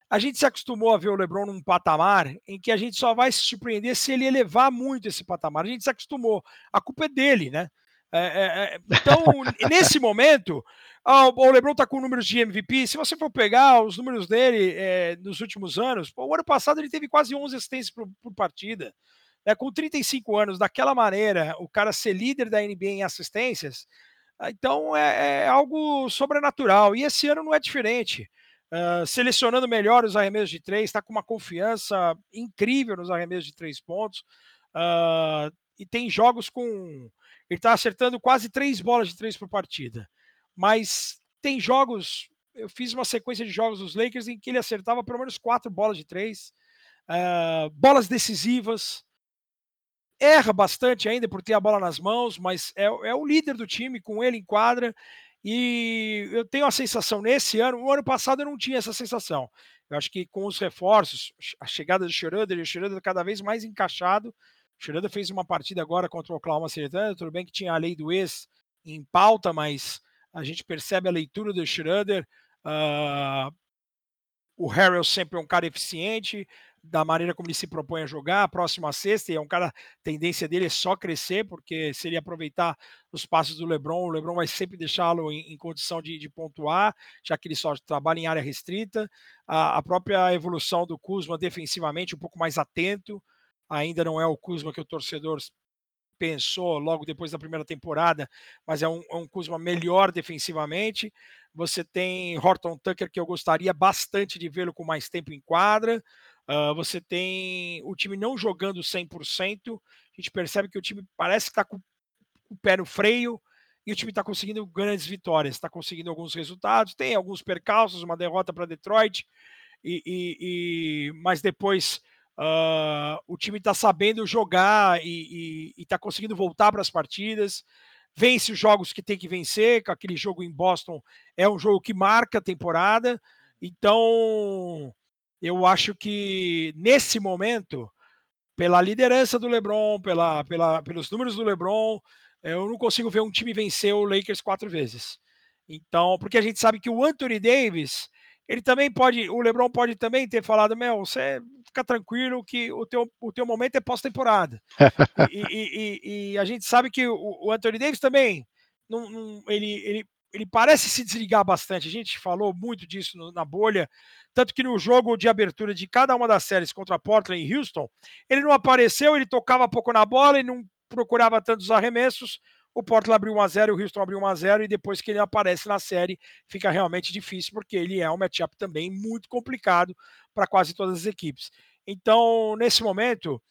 A gente se acostumou a ver o LeBron num patamar em que a gente só vai se surpreender se ele elevar muito esse patamar. A gente se acostumou. A culpa é dele, né? É, é, é então, nesse momento, ah, o LeBron está com números de MVP. Se você for pegar os números dele é, nos últimos anos, pô, o ano passado ele teve quase 11 assistências por, por partida. É, com 35 anos, daquela maneira, o cara ser líder da NBA em assistências, ah, então é, é algo sobrenatural. E esse ano não é diferente. Uh, selecionando melhor os arremessos de três, está com uma confiança incrível nos arremessos de três pontos. Uh, e tem jogos com. Ele está acertando quase três bolas de três por partida mas tem jogos. Eu fiz uma sequência de jogos dos Lakers em que ele acertava pelo menos quatro bolas de três, uh, bolas decisivas. Erra bastante ainda por ter a bola nas mãos, mas é, é o líder do time, com ele em quadra. E eu tenho a sensação nesse ano, o ano passado eu não tinha essa sensação. Eu acho que com os reforços, a chegada do Schroeder, o Schroeder cada vez mais encaixado. O Schroeder fez uma partida agora contra o Oklahoma City tudo bem que tinha a lei do ex em pauta, mas a gente percebe a leitura do Schroeder. Uh, o Harrell sempre é um cara eficiente. da maneira como ele se propõe a jogar, a próxima sexta, e é um cara, a tendência dele é só crescer, porque se ele aproveitar os passos do LeBron, o LeBron vai sempre deixá-lo em, em, condição de, de, pontuar, já que ele só trabalha em área restrita. A, a, própria evolução do Kuzma defensivamente, um pouco mais atento, ainda não é o Kuzma que o torcedor pensou logo depois da primeira temporada, mas é um, é um Kuzma melhor defensivamente. Você tem Horton Tucker, que eu gostaria bastante de vê-lo com mais tempo em quadra. Uh, você tem o time não jogando 100%. A gente percebe que o time parece que está com o pé no freio e o time está conseguindo grandes vitórias, está conseguindo alguns resultados. Tem alguns percalços, uma derrota para Detroit, e, e, e, mas depois uh, o time está sabendo jogar e está conseguindo voltar para as partidas. Vence os jogos que tem que vencer, aquele jogo em Boston é um jogo que marca a temporada. Então, eu acho que nesse momento, pela liderança do LeBron, pela, pela, pelos números do LeBron, eu não consigo ver um time vencer o Lakers quatro vezes. Então, porque a gente sabe que o Anthony Davis, ele também pode, o LeBron pode também ter falado, meu, você fica tranquilo que o teu, o teu momento é pós-temporada. e, e, e, e, a gente sabe que o, o Anthony Davis também, não, não, ele, ele ele parece se desligar bastante. A gente falou muito disso no, na bolha, tanto que no jogo de abertura de cada uma das séries contra Portland e Houston, ele não apareceu, ele tocava pouco na bola e não procurava tantos arremessos. O Portland abriu 1 a 0, o Houston abriu 1 a 0 e depois que ele aparece na série, fica realmente difícil porque ele é um matchup também muito complicado para quase todas as equipes. Então, nesse momento,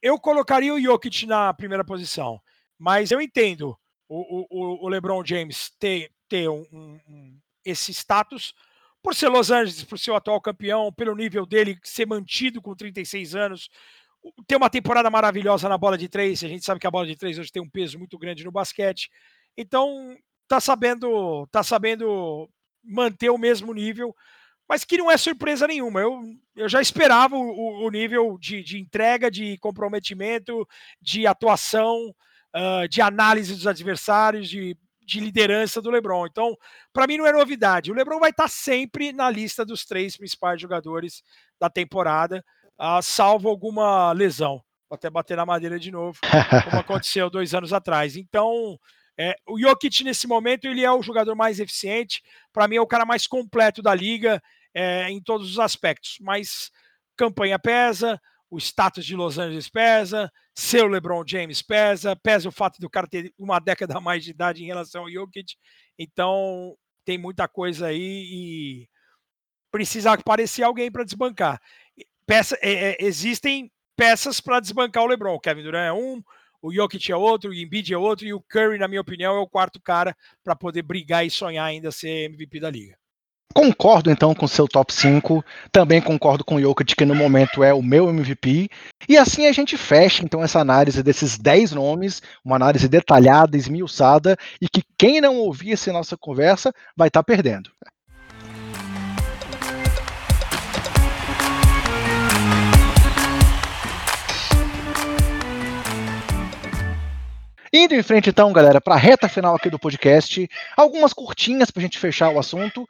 eu colocaria o Jokic na primeira posição, mas eu entendo o, o, o LeBron James ter, ter um, um, esse status por ser Los Angeles, por ser o atual campeão, pelo nível dele ser mantido com 36 anos, ter uma temporada maravilhosa na bola de três. A gente sabe que a bola de três hoje tem um peso muito grande no basquete. Então, tá sabendo, tá sabendo manter o mesmo nível, mas que não é surpresa nenhuma. Eu, eu já esperava o, o nível de, de entrega, de comprometimento, de atuação uh, de análise dos adversários, de, de liderança do LeBron. Então, para mim não é novidade. O LeBron vai estar tá sempre na lista dos três principais jogadores da temporada, uh, salvo alguma lesão. Vou até bater na madeira de novo, como aconteceu dois anos atrás. Então, é, o Jokic, nesse momento, ele é o jogador mais eficiente. Para mim, é o cara mais completo da liga é, em todos os aspectos. Mas campanha pesa, o status de Los Angeles pesa, seu LeBron James pesa, pesa o fato do cara ter uma década a mais de idade em relação ao Jokic. Então, tem muita coisa aí e precisa aparecer alguém para desbancar. Peça, é, é, existem peças para desbancar o LeBron. O Kevin Durant é um, o Jokic é outro, o Embiid é outro e o Curry, na minha opinião, é o quarto cara para poder brigar e sonhar ainda ser MVP da liga. Concordo então com seu top 5, também concordo com o Jokic que no momento é o meu MVP, e assim a gente fecha então essa análise desses 10 nomes, uma análise detalhada, esmiuçada, e que quem não ouvir essa nossa conversa vai estar tá perdendo. Indo em frente então, galera, para a reta final aqui do podcast, algumas curtinhas para a gente fechar o assunto.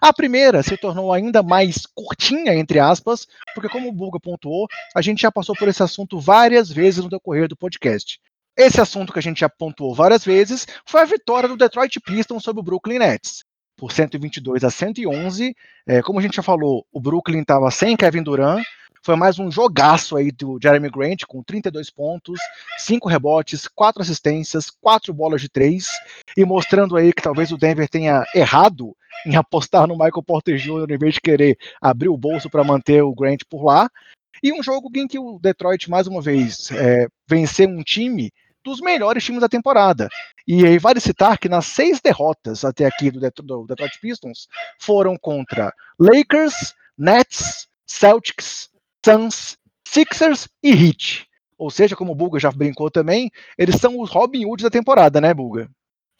A primeira se tornou ainda mais curtinha, entre aspas, porque, como o Bulga pontuou, a gente já passou por esse assunto várias vezes no decorrer do podcast. Esse assunto que a gente já pontuou várias vezes foi a vitória do Detroit Pistons sobre o Brooklyn Nets. Por 122 a 111. É, como a gente já falou, o Brooklyn estava sem Kevin Durant, foi mais um jogaço aí do Jeremy Grant, com 32 pontos, 5 rebotes, 4 assistências, 4 bolas de 3, e mostrando aí que talvez o Denver tenha errado em apostar no Michael Porter Jr. em vez de querer abrir o bolso para manter o Grant por lá. E um jogo em que o Detroit, mais uma vez, é, venceu um time dos melhores times da temporada. E aí vale citar que nas seis derrotas até aqui do, do Detroit Pistons foram contra Lakers, Nets, Celtics, Suns, Sixers e Heat. Ou seja, como o Bulga já brincou também, eles são os Robin Hoods da temporada, né, Bulga?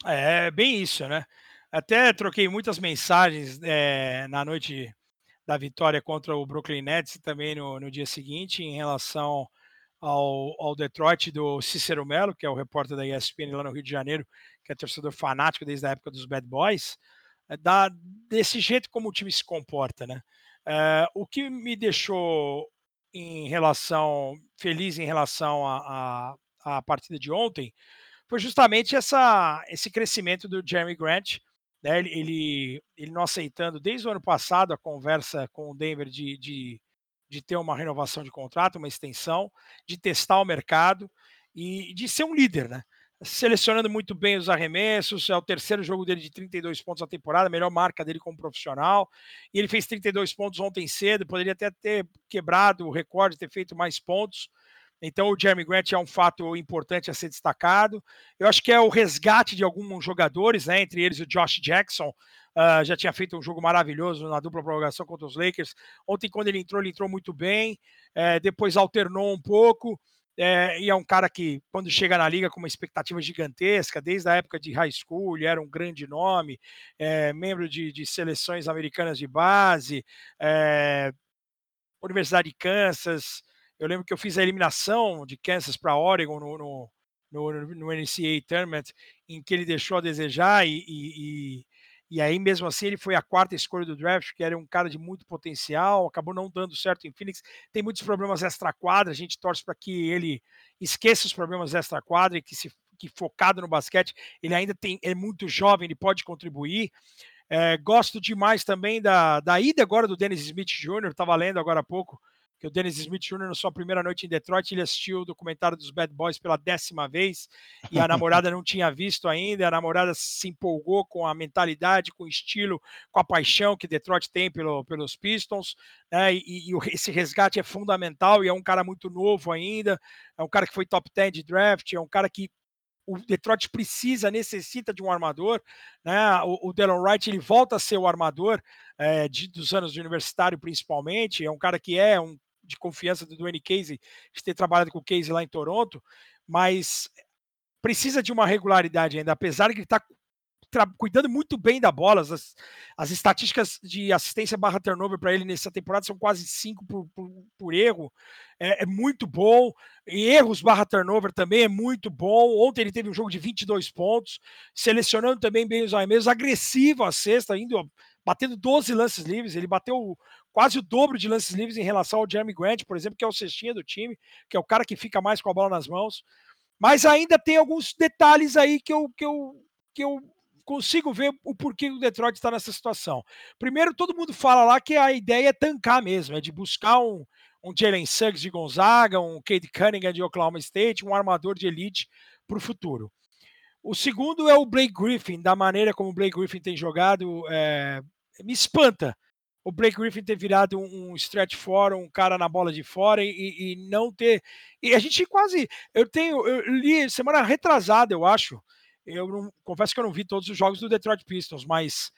É, bem isso, né? Até troquei muitas mensagens é, na noite da vitória contra o Brooklyn Nets e também no, no dia seguinte em relação ao, ao, Detroit do Cícero Melo, que é o repórter da ESPN lá no Rio de Janeiro, que é torcedor fanático desde a época dos Bad Boys, é, da, desse jeito como o time se comporta, né? É, o que me deixou em relação feliz em relação à partida de ontem, foi justamente essa, esse crescimento do Jeremy Grant, né? Ele, ele, ele, não aceitando desde o ano passado a conversa com o Denver de, de, de ter uma renovação de contrato, uma extensão, de testar o mercado e de ser um líder, né? Selecionando muito bem os arremessos, é o terceiro jogo dele de 32 pontos na temporada, melhor marca dele como profissional. E ele fez 32 pontos ontem cedo, poderia até ter quebrado o recorde, ter feito mais pontos, então o Jeremy Grant é um fato importante a ser destacado. Eu acho que é o resgate de alguns jogadores, né, entre eles o Josh Jackson, uh, já tinha feito um jogo maravilhoso na dupla prorrogação contra os Lakers. Ontem, quando ele entrou, ele entrou muito bem, é, depois alternou um pouco. É, e é um cara que, quando chega na liga com uma expectativa gigantesca, desde a época de high school, ele era um grande nome, é, membro de, de, seleções americanas de base, Universidade de Kansas, eu lembro que eu fiz a eliminação de Kansas para Oregon no, no, no, no, NCAA Tournament, em que ele deixou a desejar, e, e, e, aí mesmo assim ele foi a quarta escolha do draft, que era um cara de muito potencial, acabou não dando certo em Phoenix, tem muitos problemas extra-quadra, a gente torce para que ele esqueça os problemas extra-quadra e que se que focado no basquete, ele ainda tem, é muito jovem, ele pode contribuir. É, gosto demais também da, da ida agora do Dennis Smith Jr., estava lendo agora há pouco, que o Dennis Smith Jr., na sua primeira noite em Detroit, ele assistiu o documentário dos Bad Boys pela décima vez e a namorada não tinha visto ainda. A namorada se empolgou com a mentalidade, com o estilo, com a paixão que Detroit tem pelo, pelos Pistons. Né? E, e, esse resgate é fundamental e é um cara muito novo ainda. É um cara que foi top 10 de draft, é um cara que o Detroit precisa, necessita de um armador, né? O, o Delon Wright ele volta a ser o armador é, de, dos anos de universitário, principalmente. É um cara que é um de confiança do Dwayne Casey, de ter trabalhado com o Casey lá em Toronto, mas precisa de uma regularidade ainda, apesar de ele está cuidando muito bem da bola. As, as estatísticas de assistência barra turnover para ele nessa temporada são quase 5 por, por, por, erro. É, é, muito bom. E erros barra turnover também é muito bom. Ontem ele teve um jogo de 22 pontos, selecionando também bem os arremessos, agressivo a sexta, indo batendo 12 lances livres. Ele bateu quase o dobro de lances livres em relação ao Jeremy Grant, por exemplo, que é o cestinha do time, que é o cara que fica mais com a bola nas mãos. Mas ainda tem alguns detalhes aí que eu, que eu, que eu consigo ver o porquê o Detroit está nessa situação. Primeiro, todo mundo fala lá que a ideia é tancar mesmo, é de buscar um, um Jalen Suggs de Gonzaga, um Cade Cunningham de Oklahoma State, um armador de elite para o futuro. O segundo é o Blake Griffin, da maneira como o Blake Griffin tem jogado, é, me espanta o Blake Griffin ter virado um, um stretch fora, um cara na bola de fora e, e, não ter. E a gente quase. Eu tenho. Eu li semana retrasada, eu acho. Eu não, confesso que eu não vi todos os jogos do Detroit Pistons, mas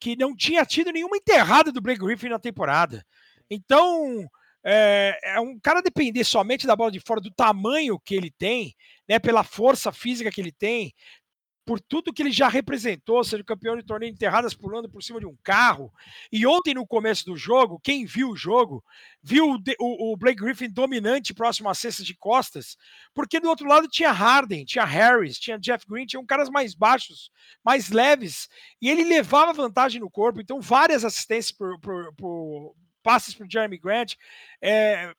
que não tinha tido nenhuma enterrada do Blake Griffin na temporada. Então, é, é, um cara depender somente da bola de fora, do tamanho que ele tem, né, pela força física que ele tem, por tudo que ele já representou, sendo campeão de torneio enterradas pulando por cima de um carro. E ontem, no começo do jogo, quem viu o jogo, viu o, o, o Blake Griffin dominante próximo às cestas de costas, porque do outro lado tinha Harden, tinha Harris, tinha Jeff Green, tinham caras mais baixos, mais leves, e ele levava vantagem no corpo. Então, várias assistências por, por, por passes para Jeremy Grant. É,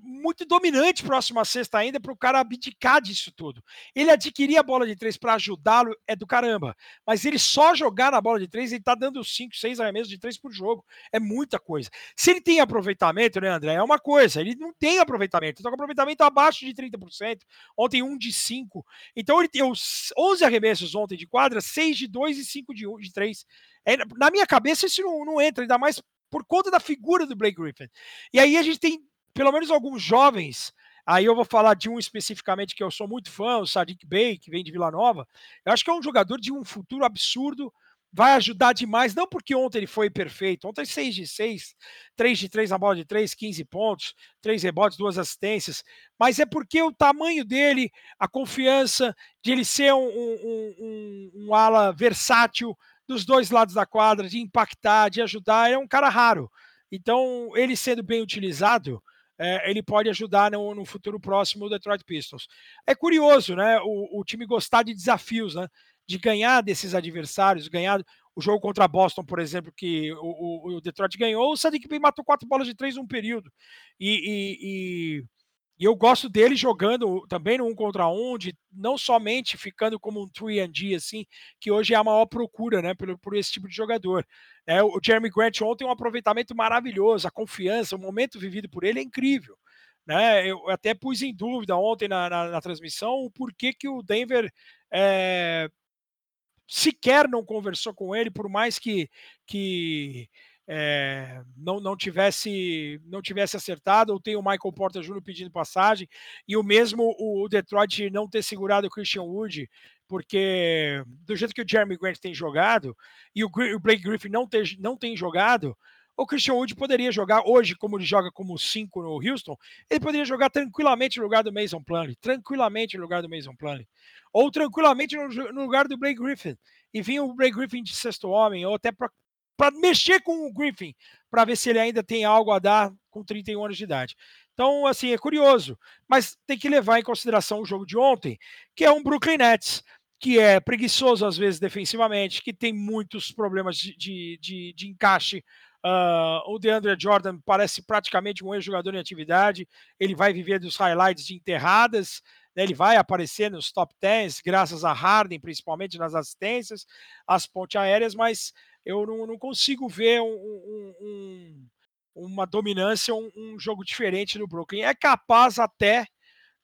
muito dominante próximo à sexta ainda para o cara abdicar disso tudo. Ele adquirir a bola de três para ajudá-lo é do caramba, mas ele só jogar na bola de três, ele está dando cinco, seis arremessos de três por jogo. É muita coisa. Se ele tem aproveitamento, né, André? É uma coisa. Ele não tem aproveitamento. Então, aproveitamento abaixo de 30%. Ontem, um de cinco. Então, ele tem os 11 arremessos ontem de quadra, seis de dois e cinco de, um, de três. É, na minha cabeça, isso não, não entra, ainda mais por conta da figura do Blake Griffin. E aí a gente tem pelo menos alguns jovens, aí eu vou falar de um especificamente que eu sou muito fã, o Sadiq Bey, que vem de Vila Nova. Eu acho que é um jogador de um futuro absurdo, vai ajudar demais, não porque ontem ele foi perfeito, ontem 6 de 6, 3 de 3 na bola de 3, 15 pontos, 3 rebotes, 2 assistências, mas é porque o tamanho dele, a confiança de ele ser um, um, um, um ala versátil dos dois lados da quadra, de impactar, de ajudar, é um cara raro. Então, ele sendo bem utilizado, é, ele pode ajudar no, no, futuro próximo o Detroit Pistons. É curioso, né? O, o, time gostar de desafios, né? De ganhar desses adversários, ganhar. o jogo contra Boston, por exemplo, que o, o, o Detroit ganhou, o Sadiq matou quatro bolas de três num período. E, e, e, e, eu gosto dele jogando também no um contra um, de não somente ficando como um 3D, assim, que hoje é a maior procura, né, por, por esse tipo de jogador. É, o Jeremy Grant ontem um aproveitamento maravilhoso, a confiança, o momento vivido por ele é incrível. Né? Eu até pus em dúvida ontem na, na, na transmissão o porquê que o Denver é, sequer não conversou com ele, por mais que, que é, não, não, tivesse não tivesse acertado, ou tem o Michael Porter Jr. pedindo passagem, e o mesmo o Detroit não ter segurado o Christian Wood, porque do jeito que o Jeremy Grant tem jogado, e o, o Blake Griffin não, ter, não tem jogado, o Christian Wood poderia jogar hoje, como ele joga como 5 no Houston, ele poderia jogar tranquilamente no lugar do Mason Plumlee, tranquilamente no lugar do Mason Plumlee, ou tranquilamente no, no lugar do Blake Griffin, e vinha o Blake Griffin de sexto homem, ou até para mexer com o Griffin, para ver se ele ainda tem algo a dar com 31 anos de idade. Então, assim, é curioso, mas tem que levar em consideração o jogo de ontem, que é um Brooklyn Nets, que é preguiçoso às vezes defensivamente, que tem muitos problemas de, de, de, encaixe Uh, o DeAndre Jordan parece praticamente um ex-jogador em atividade. Ele vai viver dos highlights de enterradas. Né? Ele vai aparecer nos top 10, graças a Harden, principalmente nas assistências, as pontes aéreas, mas eu não, não consigo ver um, um, um, uma dominância, um, jogo diferente do Brooklyn. É capaz até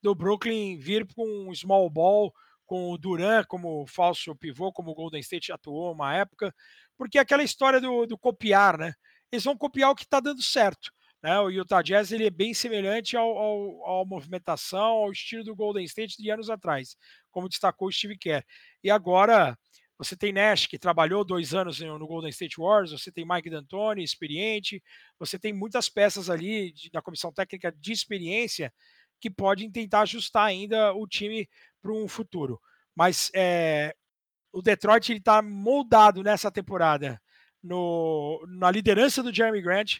do Brooklyn vir com um small ball, com o Duran como falso pivô, como o Golden State atuou uma época, porque é aquela história do, do copiar, né? eles vão copiar o que está dando certo. Né? O Utah Jazz ele é bem semelhante ao, ao, ao, movimentação, ao estilo do Golden State de anos atrás, como destacou o Steve Kerr. E agora você tem Nash, que trabalhou dois anos no Golden State Warriors, você tem Mike D'Antoni, experiente, você tem muitas peças ali da comissão técnica de experiência que podem tentar ajustar ainda o time para um futuro. Mas é, o Detroit está moldado nessa temporada no, na liderança do Jeremy Grant,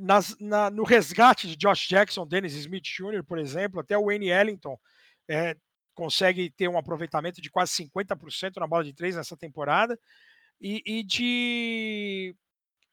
nas, na, no resgate de Josh Jackson, Dennis Smith Jr., por exemplo, até o Wayne Ellington é, consegue ter um aproveitamento de quase 50% na bola de três nessa temporada, e, e, de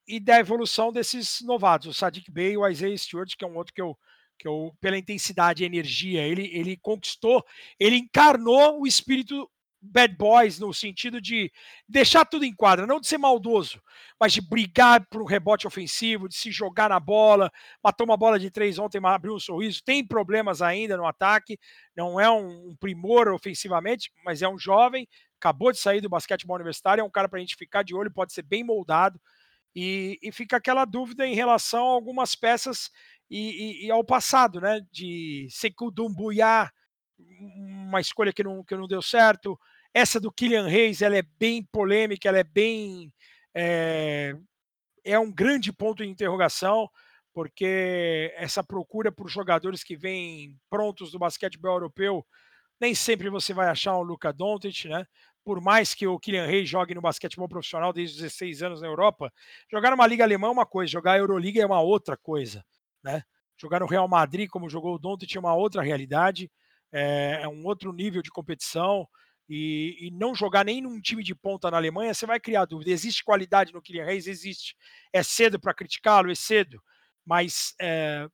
e da evolução desses novatos, o Sadiq Bey e o Isaiah Stewart, que é um outro que eu, que eu pela intensidade e energia, ele, ele conquistou, ele encarnou o espírito bad boys no sentido de deixar tudo em quadra, não de ser maldoso, mas de brigar por um rebote ofensivo, de se jogar na bola, matou uma bola de três ontem, abriu um sorriso, tem problemas ainda no ataque, não é um primor ofensivamente, mas é um jovem, acabou de sair do basquetebol universitário, é um cara para a gente ficar de olho, pode ser bem moldado, e, e fica aquela dúvida em relação a algumas peças e, e, e ao passado, né, de Sekou Dumbuya, uma escolha que não, que não deu certo, essa do Kylian Reis, ela é bem polêmica, ela é bem. É, é um grande ponto de interrogação, porque essa procura por jogadores que vêm prontos do basquetebol europeu, nem sempre você vai achar um Luca Doncic, né? Por mais que o Kylian Reis jogue no basquetebol profissional desde os 16 anos na Europa, jogar numa liga alemã é uma coisa, jogar a Euroliga é uma outra coisa, né? Jogar no Real Madrid, como jogou o Doncic, é uma outra realidade, é, é um outro nível de competição e, e, não jogar nem num time de ponta na Alemanha, você vai criar dúvida. Existe qualidade no Kylian Reis? Existe. É cedo para criticá-lo? É cedo. Mas é,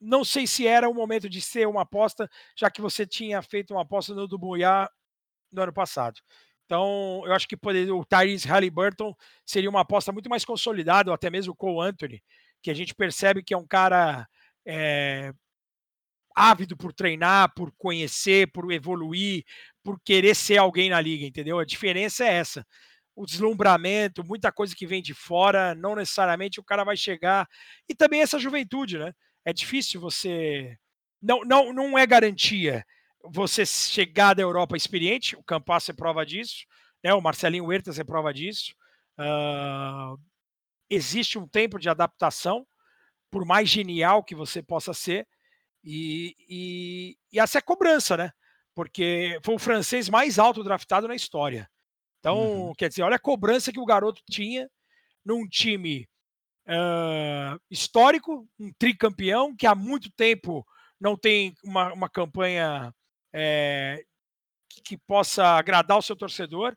não sei se era o momento de ser uma aposta, já que você tinha feito uma aposta no Dubuya no ano passado. Então, eu acho que poder, o Tyrese Halliburton seria uma aposta muito mais consolidada, ou até mesmo o Cole Anthony, que a gente percebe que é um cara é, ávido por treinar, por conhecer, por evoluir, por querer ser alguém na liga, entendeu? A diferença é essa. O deslumbramento, muita coisa que vem de fora, não necessariamente o cara vai chegar. E também essa juventude, né? É difícil você. Não, não, não é garantia você chegar da Europa experiente, o Campas é prova disso, né? o Marcelinho Huertas é prova disso. Uh, existe um tempo de adaptação, por mais genial que você possa ser, e, e, e essa é a cobrança, né? Porque foi o francês mais alto draftado na história. Então, uhum. quer dizer, olha a cobrança que o garoto tinha num time uh, histórico, um tricampeão, que há muito tempo não tem uma, uma campanha é, que, que, possa agradar o seu torcedor.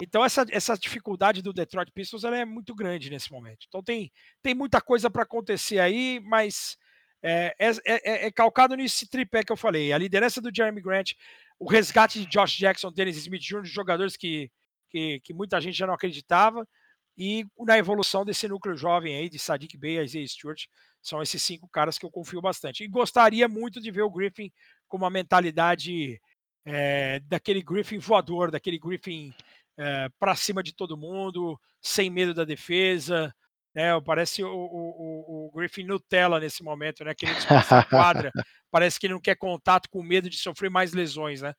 Então essa, essa dificuldade do Detroit Pistons é muito grande nesse momento. Então tem, tem muita coisa para acontecer aí, mas é, é, é, é, calcado nesse tripé que eu falei. A liderança do Jeremy Grant, o resgate de Josh Jackson, Dennis Smith Jr., jogadores que, que, que, muita gente já não acreditava, e na evolução desse núcleo jovem aí, de Sadiq Bey Isaiah Stewart, são esses cinco caras que eu confio bastante. E gostaria muito de ver o Griffin com uma mentalidade é, daquele Griffin voador, daquele Griffin é, para cima de todo mundo, sem medo da defesa. Né? Parece o, o, o Griffin Nutella nesse momento, né? Querendo a quadra. Parece que ele não quer contato com medo de sofrer mais lesões, né?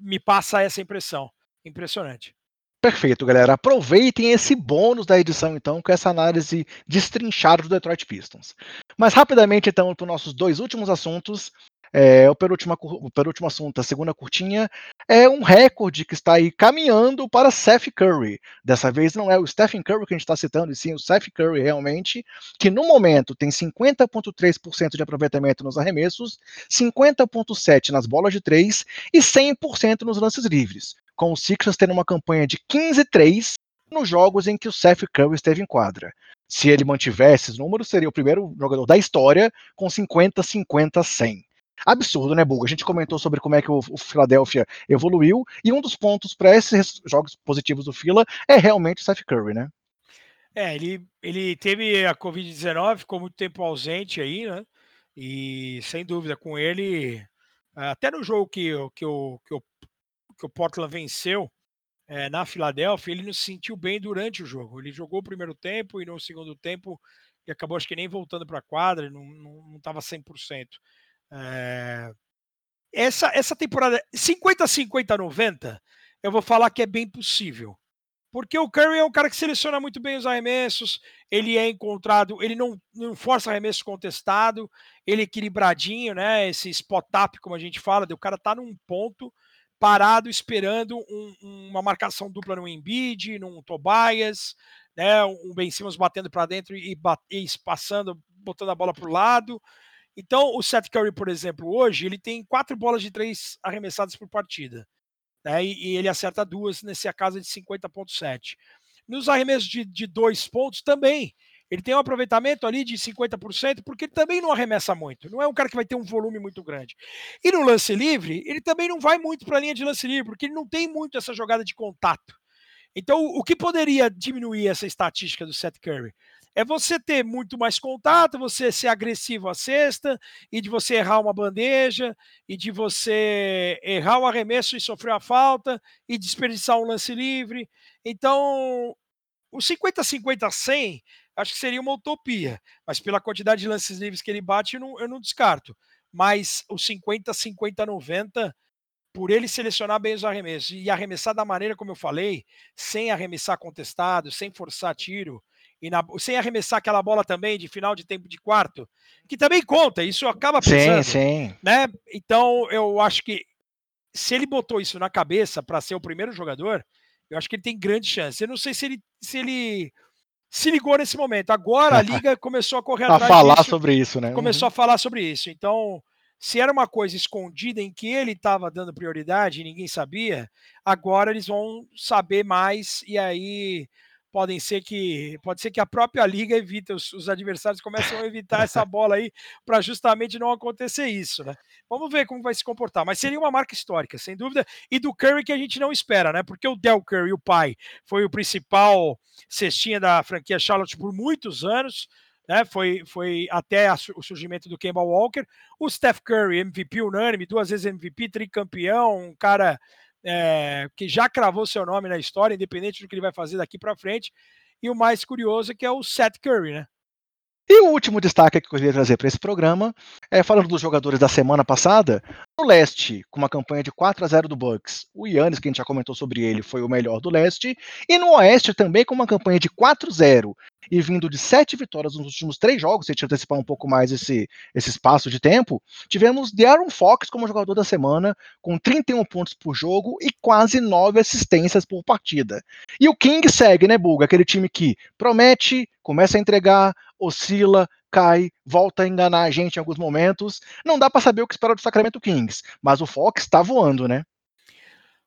Me passa essa impressão. Impressionante. Perfeito, galera. Aproveitem esse bônus da edição, então, com essa análise destrinchada do Detroit Pistons. Mas rapidamente, então, para os nossos dois últimos assuntos. É, o, penúltimo, o penúltimo assunto, a segunda curtinha, é um recorde que está aí caminhando para Seth Curry. Dessa vez não é o Stephen Curry que a gente está citando, e sim o Seth Curry realmente, que no momento tem 50,3% de aproveitamento nos arremessos, 50,7% nas bolas de três e 100% nos lances livres com o Sixers tendo uma campanha de 15-3 nos jogos em que o Seth Curry esteve em quadra. Se ele mantivesse esses números, seria o primeiro jogador da história com 50-50-100. Absurdo, né, Buga? A gente comentou sobre como é que o, o Philadelphia evoluiu, e um dos pontos para esses jogos positivos do Phila é realmente o Seth Curry, né? É, ele, ele teve a Covid-19, ficou muito tempo ausente aí, né? E sem dúvida, com ele, até no jogo que, que, eu, que eu que o Portland venceu é, na Filadélfia, ele não se sentiu bem durante o jogo. Ele jogou o primeiro tempo e no segundo tempo e acabou acho que nem voltando para a quadra, não estava 100%. É... Essa, essa temporada 50, 50, 90, eu vou falar que é bem possível. Porque o Curry é um cara que seleciona muito bem os arremessos, ele é encontrado, ele não, não força arremesso contestado, ele é equilibradinho, né? Esse spot-up, como a gente fala, o cara tá num ponto parado esperando um, uma marcação dupla no Embiid, num Tobias, né, um Ben Simmons batendo para dentro e, e passando, botando a bola para o lado. Então, o Seth Curry, por exemplo, hoje, ele tem quatro bolas de três arremessadas por partida. Né, e, e ele acerta duas nessa casa de 50,7. Nos arremessos de, de dois pontos também. Ele tem um aproveitamento ali de 50%, porque ele também não arremessa muito. Não é um cara que vai ter um volume muito grande. E no lance livre, ele também não vai muito para a linha de lance livre, porque ele não tem muito essa jogada de contato. Então, o que poderia diminuir essa estatística do Seth Curry? É você ter muito mais contato, você ser agressivo à cesta, e de você errar uma bandeja, e de você errar o arremesso e sofrer a falta, e desperdiçar um lance livre. Então, o 50-50-100 acho que seria uma utopia, mas pela quantidade de lances livres que ele bate, eu não, eu não descarto. Mas o 50, 50, 90, por ele selecionar bem os arremessos e arremessar da maneira como eu falei, sem arremessar contestado, sem forçar tiro, e na, sem arremessar aquela bola também de final de tempo de quarto, que também conta, isso acaba pesando. Sim, sim. Né? Então, eu acho que se ele botou isso na cabeça para ser o primeiro jogador, eu acho que ele tem grande chance. Eu não sei se ele, se ele se ligou nesse momento. Agora a liga começou a correr a atrás falar disso, sobre isso, né? Começou uhum. a falar sobre isso. Então, se era uma coisa escondida em que ele estava dando prioridade e ninguém sabia, agora eles vão saber mais e aí podem ser que pode ser que a própria liga evite os, os adversários começam a evitar essa bola aí para justamente não acontecer isso, né? Vamos ver como vai se comportar, mas seria uma marca histórica, sem dúvida, e do Curry que a gente não espera, né? Porque o Del Curry, o pai, foi o principal cestinha da franquia Charlotte por muitos anos. Né, foi, foi até a, o surgimento do Kemba Walker. O Steph Curry, MVP unânime, duas vezes MVP, tricampeão, um cara é, que já cravou seu nome na história, independente do que ele vai fazer daqui para frente. E o mais curioso é que é o Seth Curry, né? E o último destaque que eu queria trazer para esse programa é falando dos jogadores da semana passada. No leste, com uma campanha de 4 a 0 do Bucks, o Yannis, que a gente já comentou sobre ele, foi o melhor do leste. E no oeste também com uma campanha de 4 a 0 e vindo de sete vitórias nos últimos três jogos, se a gente antecipar um pouco mais esse, esse espaço de tempo, tivemos De'Aaron Fox como jogador da semana, com 31 pontos por jogo e quase 9 assistências por partida. E o King segue, né, Bulga? Aquele time que promete, começa a entregar, oscila, cai, volta a enganar a gente em alguns momentos. Não dá para saber o que esperar do Sacramento Kings, mas o Fox está voando, né?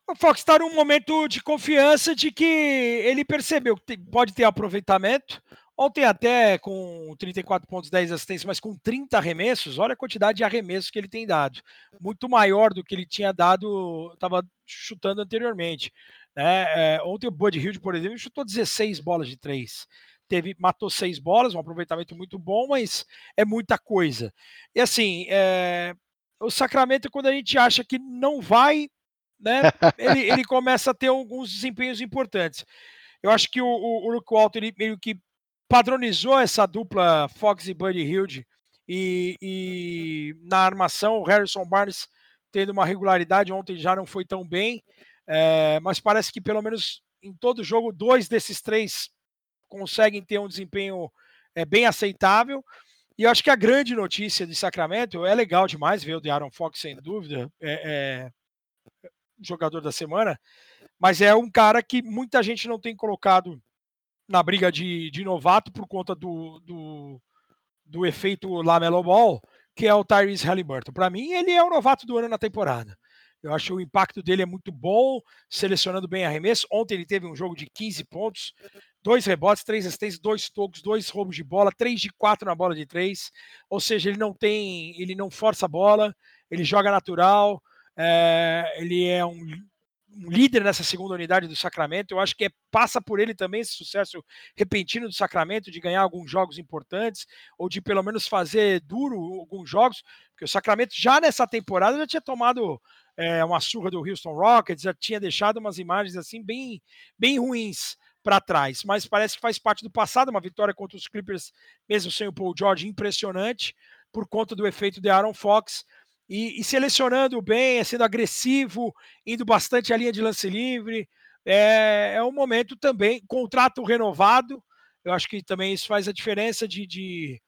O Fox está num momento de confiança de que ele percebeu que pode ter aproveitamento. Ontem até com 34 pontos, 10 assistências, mas com 30 arremessos, olha a quantidade de arremessos que ele tem dado. Muito maior do que ele tinha dado, estava chutando anteriormente. Né? É, ontem o Bud Hill, por exemplo, chutou 16 bolas de três. Teve, matou seis bolas, um aproveitamento muito bom, mas é muita coisa. E assim, é, o Sacramento, quando a gente acha que não vai, né, ele, ele começa a ter alguns desempenhos importantes. Eu acho que o, o, o Luke Walton ele meio que padronizou essa dupla Fox e Buddy Hilde e, e, na armação o Harrison Barnes tendo uma regularidade ontem já não foi tão bem, é, mas parece que pelo menos em todo jogo dois desses três conseguem ter um desempenho é, bem aceitável. E eu acho que a grande notícia de Sacramento é legal demais ver o de Aaron Fox sem dúvida, é, é jogador da semana, mas é um cara que muita gente não tem colocado na briga de, de novato por conta do, do, do efeito Lamelo Ball, que é o Tyrese Halliburton. Para mim, ele é o novato do ano na temporada. Eu acho que o impacto dele é muito bom, selecionando bem arremesso. Ontem ele teve um jogo de 15 pontos, dois rebotes, três assistências, dois tocos, dois roubos de bola, três de quatro na bola de três. Ou seja, ele não tem, ele não força a bola, ele joga natural, é, ele é um um líder nessa segunda unidade do Sacramento. Eu acho que é, passa por ele também esse sucesso repentino do Sacramento de ganhar alguns jogos importantes ou de pelo menos fazer duro alguns jogos, porque o Sacramento já nessa temporada já tinha tomado é, uma surra do Houston Rockets, já tinha deixado umas imagens assim bem, bem ruins para trás, mas parece que faz parte do passado, uma vitória contra os Clippers, mesmo sem o Paul George, impressionante por conta do efeito de Aaron Fox e, e, selecionando bem, sendo agressivo, indo bastante à linha de lance livre. É, é um momento também, contrato renovado. Eu acho que também isso faz a diferença de, de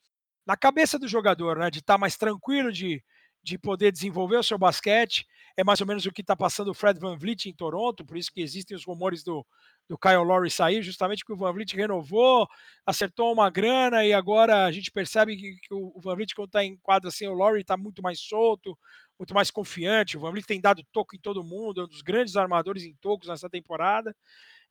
na cabeça do jogador, né? De estar tá mais tranquilo, de, de poder desenvolver o seu basquete. É mais ou menos o que está passando o Fred Van Vliet em Toronto, por isso que existem os rumores do, do Kyle Lowry sair, justamente porque o Van Vliet renovou, acertou uma grana e agora a gente percebe que, que o Van Vliet, quando está em quadra assim, o Lowry está muito mais solto, muito mais confiante. O Van Vliet tem dado toco em todo mundo, é um dos grandes armadores em tocos nessa temporada.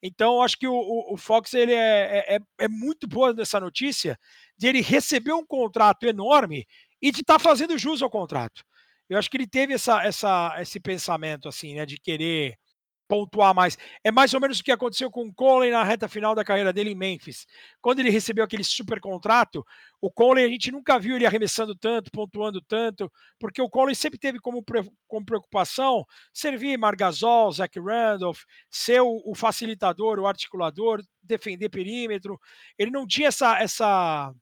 Então, acho que o, o, o Fox ele é, é, é, é muito boa nessa notícia de ele receber um contrato enorme e de estar tá fazendo jus ao contrato. Eu acho que ele teve essa, essa, esse pensamento assim, né, de querer pontuar mais. É mais ou menos o que aconteceu com o Conley na reta final da carreira dele em Memphis. Quando ele recebeu aquele super contrato, o Conley a gente nunca viu ele arremessando tanto, pontuando tanto, porque o Conley sempre teve como, como preocupação servir Margasol, Zach Randolph, ser o, o facilitador, o articulador, defender perímetro. Ele não tinha essa, essa,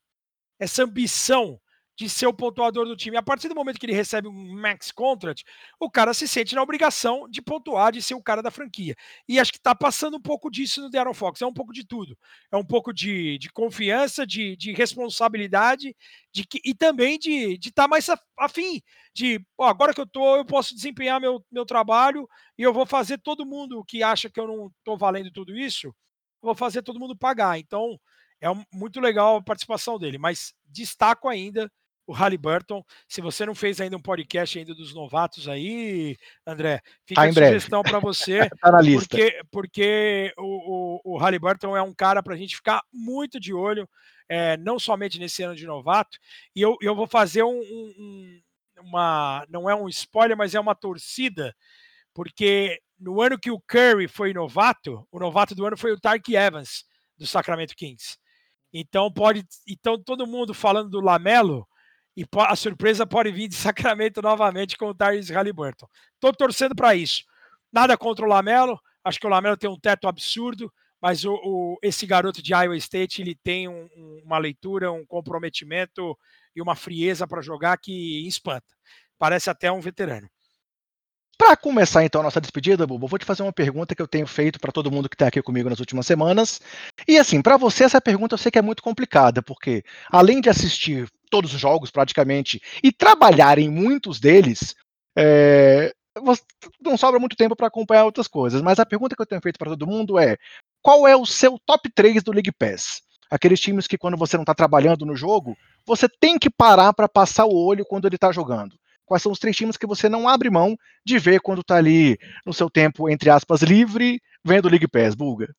essa ambição de ser o pontuador do time. A partir do momento que ele recebe um max contract, o cara se sente na obrigação de pontuar, de ser o cara da franquia. E acho que está passando um pouco disso no Darren Fox. É um pouco de tudo. É um pouco de, de confiança, de, de responsabilidade de que, e também de estar tá mais afim. De ó, agora que eu tô, eu posso desempenhar meu, meu trabalho e eu vou fazer todo mundo que acha que eu não estou valendo tudo isso, vou fazer todo mundo pagar. Então. É muito legal a participação dele, mas destaco ainda o Halliburton. Se você não fez ainda um podcast ainda dos novatos aí, André, fica tá a sugestão para você. tá na lista. Porque, porque o, o, o Halliburton é um cara para a gente ficar muito de olho, é, não somente nesse ano de novato. E eu, eu vou fazer um, um, uma. Não é um spoiler, mas é uma torcida, porque no ano que o Curry foi novato, o novato do ano foi o Tark Evans, do Sacramento Kings. Então pode, então todo mundo falando do Lamelo, e a surpresa pode vir de Sacramento novamente com o Tyrese Halliburton. Estou torcendo para isso. Nada contra o Lamelo. Acho que o Lamelo tem um teto absurdo, mas o, o esse garoto de Iowa State ele tem um, uma leitura, um comprometimento e uma frieza para jogar que espanta. Parece até um veterano. Para começar então a nossa despedida, Bubu, vou te fazer uma pergunta que eu tenho feito para todo mundo que está aqui comigo nas últimas semanas. E assim, para você essa pergunta eu sei que é muito complicada, porque além de assistir todos os jogos praticamente e trabalhar em muitos deles, é, não sobra muito tempo para acompanhar outras coisas. Mas a pergunta que eu tenho feito para todo mundo é: qual é o seu top 3 do League Pass? Aqueles times que quando você não está trabalhando no jogo, você tem que parar para passar o olho quando ele está jogando. quais são os três times que você não abre mão de ver quando está ali no seu tempo, entre aspas, livre, vendo League Pass, Bulga?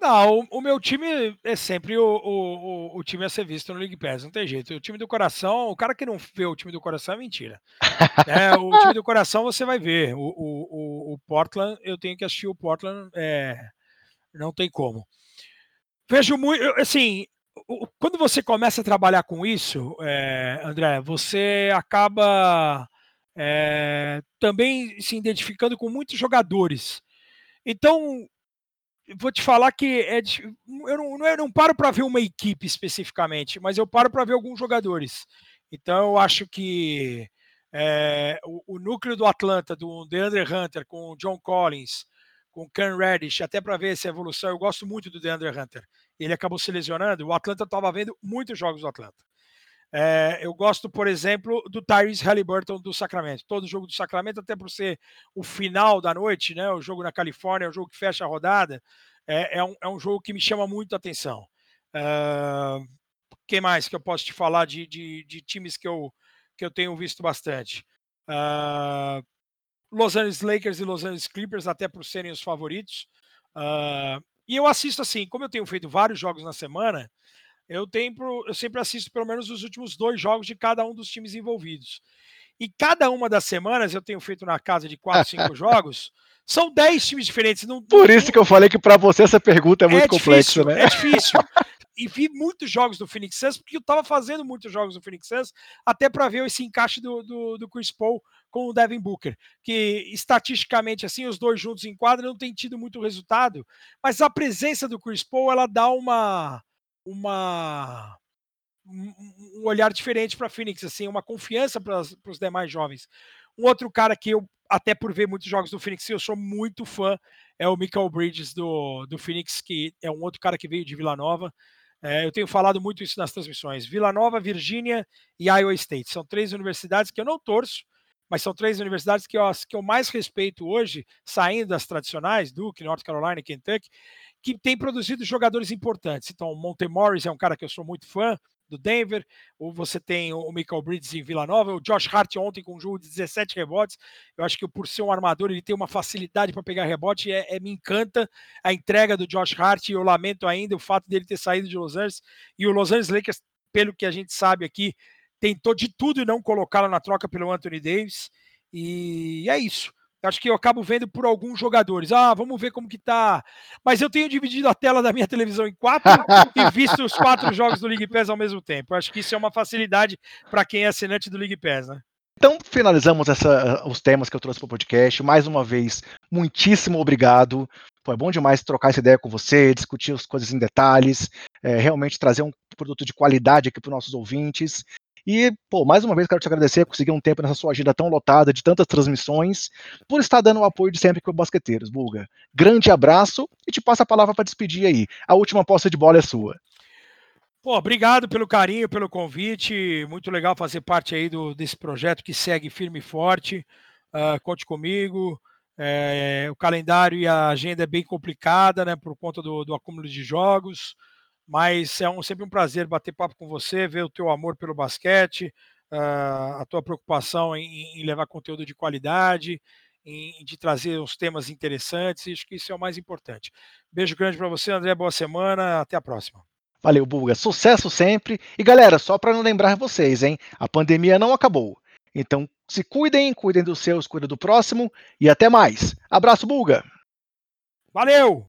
Não, o, meu time é sempre o, o, o, time a ser visto no League Pass, não tem jeito. O time do coração, o cara que não vê o time do coração é mentira. é, o time do coração você vai ver. O, o, o, Portland, eu tenho que assistir o Portland, é, não tem como. Vejo muito, assim, quando você começa a trabalhar com isso, é, André, você acaba é, também se identificando com muitos jogadores. Então, vou te falar que é, eu, não, eu não paro para ver uma equipe especificamente, mas eu paro para ver alguns jogadores. Então, eu acho que é, o, o, núcleo do Atlanta, do DeAndre Hunter, com o John Collins, com o Ken Reddish, até para ver essa evolução, eu gosto muito do DeAndre Hunter. Ele acabou se lesionando, o Atlanta estava vendo muitos jogos do Atlanta. É, eu gosto, por exemplo, do Tyrese Halliburton do Sacramento. Todo jogo do Sacramento, até por ser o final da noite, né? O jogo na Califórnia, é o jogo que fecha a rodada, é, é, um, é um jogo que me chama muito a atenção. O uh, que mais que eu posso te falar de, de, de, times que eu, que eu tenho visto bastante? Los Angeles Lakers e Los Angeles Clippers, até por serem os favoritos. E eu assisto assim, como eu tenho feito vários jogos na semana, eu, tenho, eu sempre assisto pelo menos os últimos dois jogos de cada um dos times envolvidos. E cada uma das semanas eu tenho feito na casa de quatro, cinco jogos. São dez times diferentes. Não, Por isso que eu falei que para você essa pergunta é muito é complexa, né? É difícil. e vi muitos jogos do Phoenix Suns, porque eu estava fazendo muitos jogos do Phoenix Suns, até para ver esse encaixe do, do, do, Chris Paul com o Devin Booker, que estatisticamente, assim, os dois juntos em quadra não tem tido muito resultado, mas a presença do Chris Paul, ela dá uma, uma um olhar diferente para Phoenix, assim, uma confiança para os demais jovens. Um outro cara que eu, até por ver muitos jogos do Phoenix, eu sou muito fã, é o Michael Bridges do, do Phoenix, que é um outro cara que veio de Vila Nova. É, eu tenho falado muito isso nas transmissões. Vila Nova, Virgínia e Iowa State. São três universidades que eu não torço, mas são três universidades que eu, que eu mais respeito hoje, saindo das tradicionais, Duke, North Carolina e Kentucky, que tem produzido jogadores importantes. Então, o Monte Morris é um cara que eu sou muito fã, do Denver, ou você tem o Michael Bridges em Vila Nova, o Josh Hart ontem com um jogo de 17 rebotes. Eu acho que por ser um armador, ele tem uma facilidade para pegar rebote, é, é, me encanta a entrega do Josh Hart, e eu lamento ainda o fato dele ter saído de Los Angeles, e o Los Angeles Lakers, pelo que a gente sabe aqui, tentou de tudo e não colocá-lo na troca pelo Anthony Davis, e é isso acho que eu acabo vendo por alguns jogadores. Ah, vamos ver como que tá. Mas eu tenho dividido a tela da minha televisão em quatro e visto os quatro jogos do League Pass ao mesmo tempo. acho que isso é uma facilidade para quem é assinante do League Pass, né? Então, finalizamos essa, os temas que eu trouxe para o podcast. Mais uma vez, muitíssimo obrigado. Foi bom demais trocar essa ideia com você, discutir as coisas em detalhes, é, realmente trazer um produto de qualidade aqui para os nossos ouvintes. E, pô, mais uma vez quero te agradecer por conseguir um tempo nessa sua agenda tão lotada de tantas transmissões, por estar dando o apoio de sempre com o Basqueteiros, Bulga. Grande abraço e te passo a palavra para despedir aí. A última posse de bola é sua. Pô, obrigado pelo carinho, pelo convite. Muito legal fazer parte aí do, desse projeto que segue firme e forte. Uh, conte comigo. É, o calendário e a agenda é bem complicada, né, por conta do, do acúmulo de jogos. Mas é um, sempre um prazer bater papo com você, ver o teu amor pelo basquete, uh, a tua preocupação em, em, levar conteúdo de qualidade, em, de trazer os temas interessantes. Acho que isso é o mais importante. Beijo grande para você, André. Boa semana. Até a próxima. Valeu, Bulga. Sucesso sempre. E galera, só para não lembrar vocês, hein? A pandemia não acabou. Então, se cuidem, cuidem dos seus, cuidem do próximo e até mais. Abraço, Bulga. Valeu!